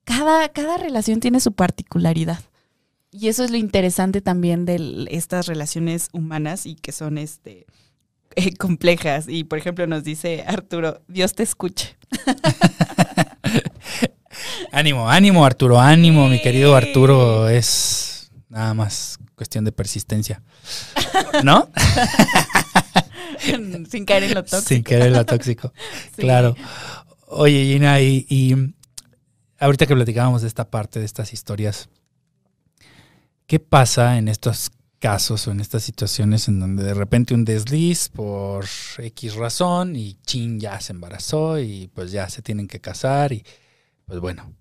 cada, cada relación tiene su particularidad. Y eso es lo interesante también de estas relaciones humanas y que son este eh, complejas. Y por ejemplo nos dice Arturo, Dios te escuche. ánimo, ánimo, Arturo, ánimo, mi querido. Arturo. Es nada más cuestión de persistencia. ¿No? Sin caer en lo tóxico. Sin querer lo tóxico. Sí. Claro. Oye, Gina, y, y ahorita que platicábamos de esta parte, de estas historias, ¿qué pasa en estos casos o en estas situaciones en donde de repente un desliz por X razón y chin ya se embarazó y pues ya se tienen que casar y pues bueno,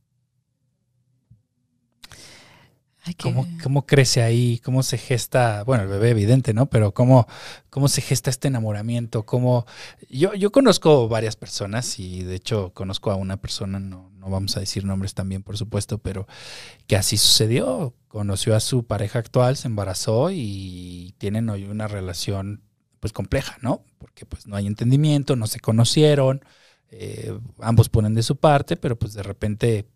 ¿Cómo, ¿Cómo, crece ahí? ¿Cómo se gesta? Bueno, el bebé evidente, ¿no? Pero ¿cómo, cómo se gesta este enamoramiento? ¿Cómo... Yo, yo conozco varias personas y de hecho conozco a una persona, no, no vamos a decir nombres también, por supuesto, pero que así sucedió. Conoció a su pareja actual, se embarazó y tienen hoy una relación pues compleja, ¿no? Porque pues no hay entendimiento, no se conocieron, eh, ambos ponen de su parte, pero pues de repente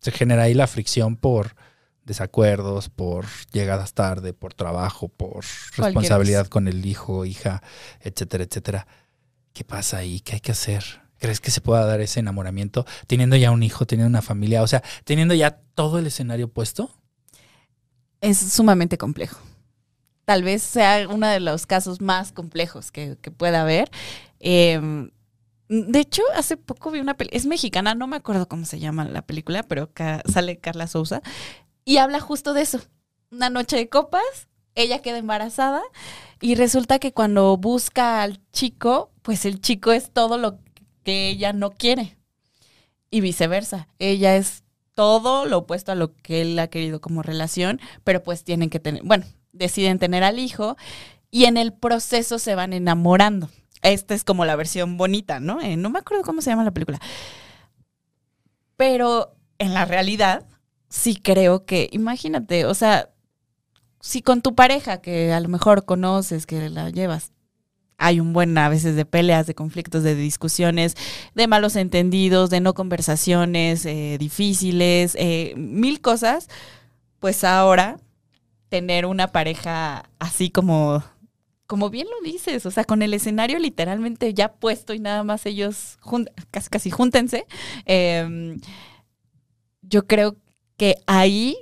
se genera ahí la fricción por desacuerdos, por llegadas tarde, por trabajo, por responsabilidad con el hijo, hija, etcétera, etcétera. ¿Qué pasa ahí? ¿Qué hay que hacer? ¿Crees que se pueda dar ese enamoramiento teniendo ya un hijo, teniendo una familia, o sea, teniendo ya todo el escenario puesto? Es sumamente complejo. Tal vez sea uno de los casos más complejos que, pueda haber. Em, de hecho, hace poco vi una película, es mexicana, no me acuerdo cómo se llama la película, pero sale Carla Souza y habla justo de eso. Una noche de copas, ella queda embarazada y resulta que cuando busca al chico, pues el chico es todo lo que ella no quiere. Y viceversa. Ella es todo lo opuesto a lo que él ha querido como relación, pero pues tienen que tener, bueno, deciden tener al hijo y en el proceso se van enamorando. Esta es como la versión bonita, ¿no? Eh, no me acuerdo cómo se llama la película. Pero en la realidad, sí creo que, imagínate, o sea, si con tu pareja que a lo mejor conoces, que la llevas, hay un buen a veces de peleas, de conflictos, de discusiones, de malos entendidos, de no conversaciones eh, difíciles, eh, mil cosas, pues ahora tener una pareja así como, como bien lo dices, o sea, con el escenario literalmente ya puesto y nada más ellos casi, casi júntense, em, yo creo que ahí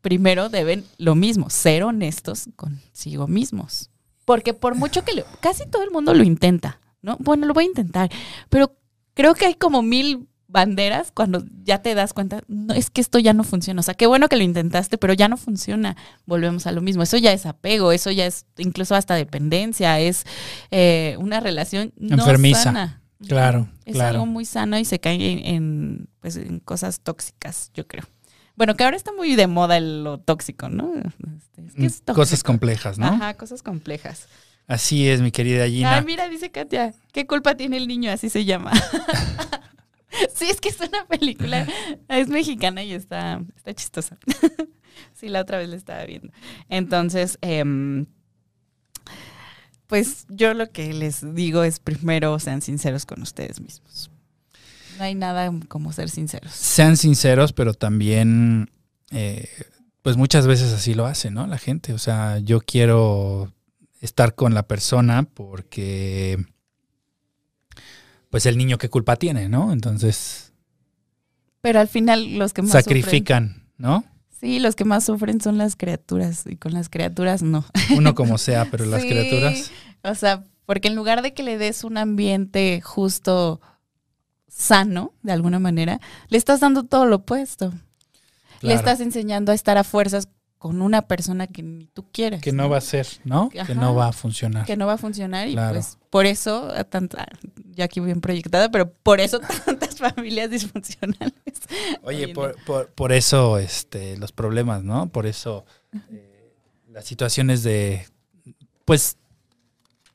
primero deben lo mismo, ser honestos consigo mismos. Porque por mucho que casi todo el mundo lo intenta, ¿no? Bueno, lo voy a intentar, pero creo que hay como mil banderas cuando ya te das cuenta, no es que esto ya no funciona. O sea, qué bueno que lo intentaste, pero ya no funciona. Volvemos a lo mismo. Eso ya es apego, eso ya es incluso hasta dependencia, es eh, una relación no enfermiza. Sana. Claro, es algo muy sano y se cae en, pues, en cosas tóxicas, yo creo. Bueno, que ahora está muy de moda lo tóxico, ¿no? Este, es cosas complejas, ¿no? Ajá, cosas complejas. Así es, mi querida Gina. Ay, mira, dice Katia, ¿qué culpa tiene el niño? Así se llama. sí, es que es una película, es mexicana y está, está chistosa. sí, la otra vez la estaba viendo. Entonces, eh, pues yo lo que les digo es primero sean sinceros con ustedes mismos. No hay nada como ser sinceros. Sean sinceros, pero también, eh, pues muchas veces así lo hace, ¿no? La gente, o sea, yo quiero estar con la persona porque, pues el niño qué culpa tiene, ¿no? Entonces... Pero al final los que más sacrifican, ¿no? Sí, los que más sufren son las criaturas y con las criaturas no. Uno como sea, pero las criaturas. O sea, porque en lugar de que le des un ambiente justo sano, de alguna manera, le estás dando todo lo opuesto. Le estás enseñando a estar a fuerzas con una persona que ni tú quieres. Que no, va a ser, ¿no? que no va a funcionar. Que no va a funcionar y pues por eso, tanta, ya aquí bien proyectada, pero por eso familias disfuncionales. Oye, por, por, eso este, los problemas, ¿no? Por eso eh, las situaciones de, pues,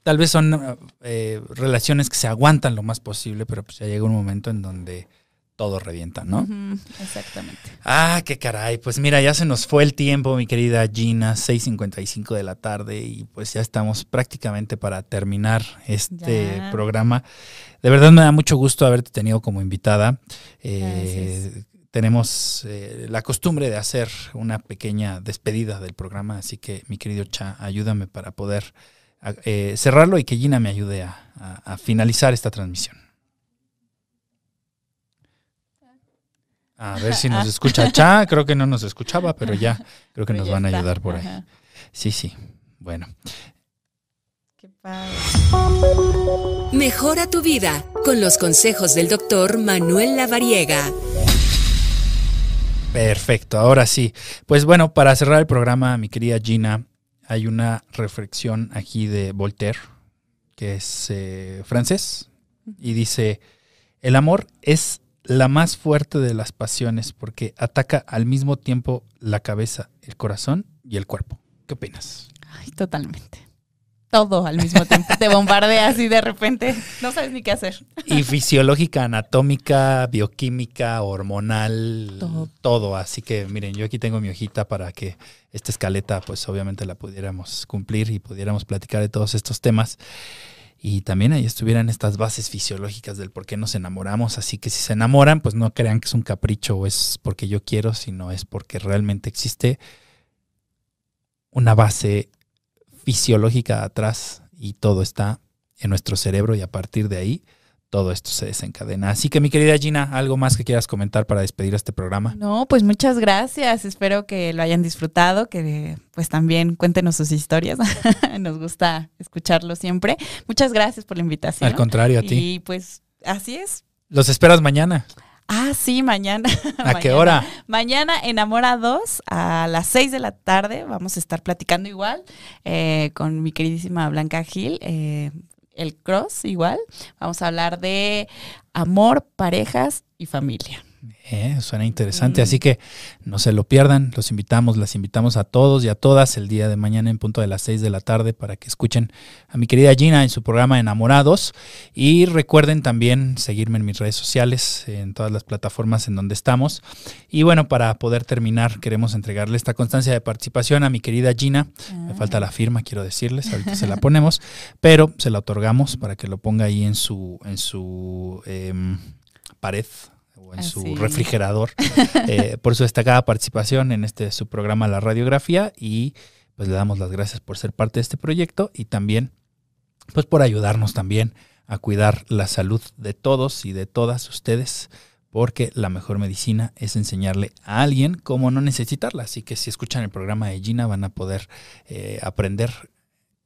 tal vez son eh, relaciones que se aguantan lo más posible, pero pues ya llega un momento en donde todo revienta, ¿no? exactamente. Ah, qué caray. Pues mira, ya se nos fue el tiempo, mi querida Gina, 6.55 de la tarde y pues ya estamos prácticamente para terminar este programa. De verdad me da mucho gusto haberte tenido como invitada. Eh, tenemos eh, la costumbre de hacer una pequeña despedida del programa, así que mi querido Cha, ayúdame para poder eh, cerrarlo y que Gina me ayude a finalizar esta transmisión. A ver si nos escucha Cha. Creo que no nos escuchaba, pero ya creo que nos van a ayudar por ahí. Sí, sí. Bueno. Mejora tu vida con los consejos del doctor Manuel Lavariega. Perfecto, ahora sí. Pues bueno, para cerrar el programa, mi querida Gina, hay una reflexión aquí de Voltaire, que es eh, francés, y dice, el amor es la más fuerte de las pasiones porque ataca al mismo tiempo la cabeza, el corazón y el cuerpo. ¿Qué opinas? Ay, totalmente. Todo al mismo tiempo. Te bombardea así de repente. No sabes ni qué hacer. Y fisiológica, anatómica, bioquímica, hormonal, Todo. todo. Así que miren, yo aquí tengo mi hojita para que esta escaleta, pues obviamente la pudiéramos cumplir y pudiéramos platicar de todos estos temas. Y también ahí estuvieran estas bases fisiológicas del por qué nos enamoramos. Así que si se enamoran, pues no crean que es un capricho o es porque yo quiero, sino es porque realmente existe una base fisiológica atrás y todo está en nuestro cerebro y a partir de ahí todo esto se desencadena. Así que mi querida Gina, ¿algo más que quieras comentar para despedir este programa? No, pues muchas gracias. Espero que lo hayan disfrutado, que pues también cuéntenos sus historias. Nos gusta escucharlo siempre. Muchas gracias por la invitación. Al contrario, a ti. Y pues así es. Los esperas mañana. Ah, sí, mañana. ¿A qué Mañana. hora? Mañana en Amora 2 a las 6 de la tarde vamos a estar platicando igual eh, con mi queridísima Blanca Gil, eh, el Cross igual. Vamos a hablar de amor, parejas y familia. Eh, suena interesante, Mm. así que no se lo pierdan. Los invitamos, las invitamos a todos y a todas el día de mañana en punto de las 6 de la tarde para que escuchen a mi querida Gina en su programa Enamorados. Y recuerden también seguirme en mis redes sociales, en todas las plataformas en donde estamos. Y bueno, para poder terminar, queremos entregarle esta constancia de participación a mi querida Gina. Me falta la firma, quiero decirles, ahorita se la ponemos, pero se la otorgamos para que lo ponga ahí en su, en su em, pared o en su refrigerador eh, por su destacada participación en este su programa La Radiografía y pues le damos las gracias por ser parte de este proyecto y también pues por ayudarnos también a cuidar la salud de todos y de todas ustedes porque la mejor medicina es enseñarle a alguien cómo no necesitarla. Así que si escuchan el programa de Gina van a poder eh, aprender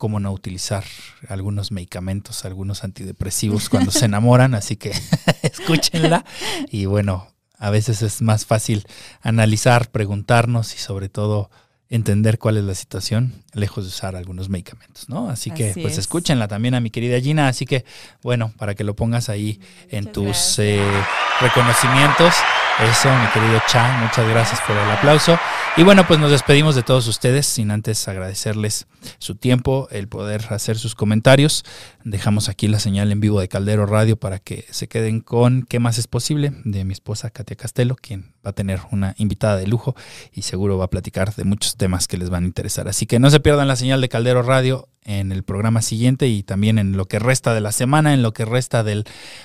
cómo no utilizar algunos medicamentos, algunos antidepresivos cuando se enamoran. Así que escúchenla. Y bueno, a veces es más fácil analizar, preguntarnos y sobre todo entender cuál es la situación, lejos de usar algunos medicamentos, ¿no? Así que pues es. escúchenla también a mi querida Gina. Así que bueno, para que lo pongas ahí en Muchas tus eh, reconocimientos. Eso, mi querido Cha, muchas gracias por el aplauso. Y bueno, pues nos despedimos de todos ustedes sin antes agradecerles su tiempo, el poder hacer sus comentarios. Dejamos aquí la señal en vivo de Caldero Radio para que se queden con ¿Qué más es posible? de mi esposa Katia Castelo, quien va a tener una invitada de lujo y seguro va a platicar de muchos temas que les van a interesar. Así que no se pierdan la señal de Caldero Radio en el programa siguiente y también en lo que resta de la semana, en lo que resta de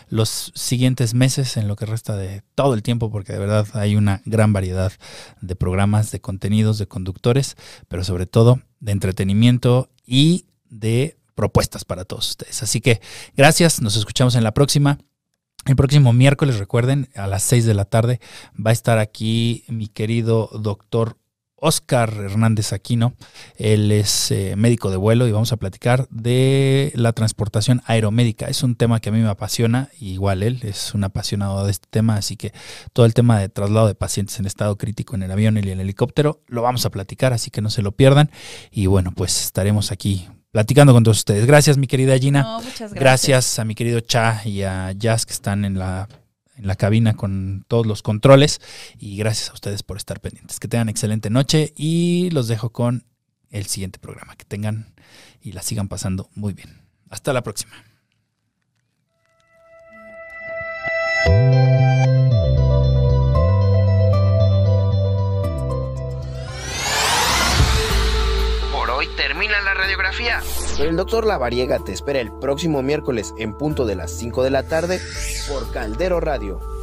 los siguientes meses, en lo que resta de todo el tiempo, porque de verdad hay una gran variedad de programas, de contenidos, de conductores, pero sobre todo de entretenimiento y de propuestas para todos ustedes. Así que gracias, nos escuchamos en la próxima. El próximo miércoles, recuerden, a las 6 de la tarde va a estar aquí mi querido doctor Oscar Hernández Aquino. Él es eh, médico de vuelo y vamos a platicar de la transportación aeromédica. Es un tema que a mí me apasiona, igual él es un apasionado de este tema, así que todo el tema de traslado de pacientes en estado crítico en el avión y en el helicóptero lo vamos a platicar, así que no se lo pierdan. Y bueno, pues estaremos aquí platicando con todos ustedes. Gracias, mi querida Gina. No, muchas gracias. Gracias a mi querido Cha y a Jazz que están en la, en la cabina con todos los controles. Y gracias a ustedes por estar pendientes. Que tengan excelente noche y los dejo con el siguiente programa. Que tengan y la sigan pasando muy bien. Hasta la próxima. El doctor Lavariega te espera el próximo miércoles en punto de las 5 de la tarde por Caldero Radio.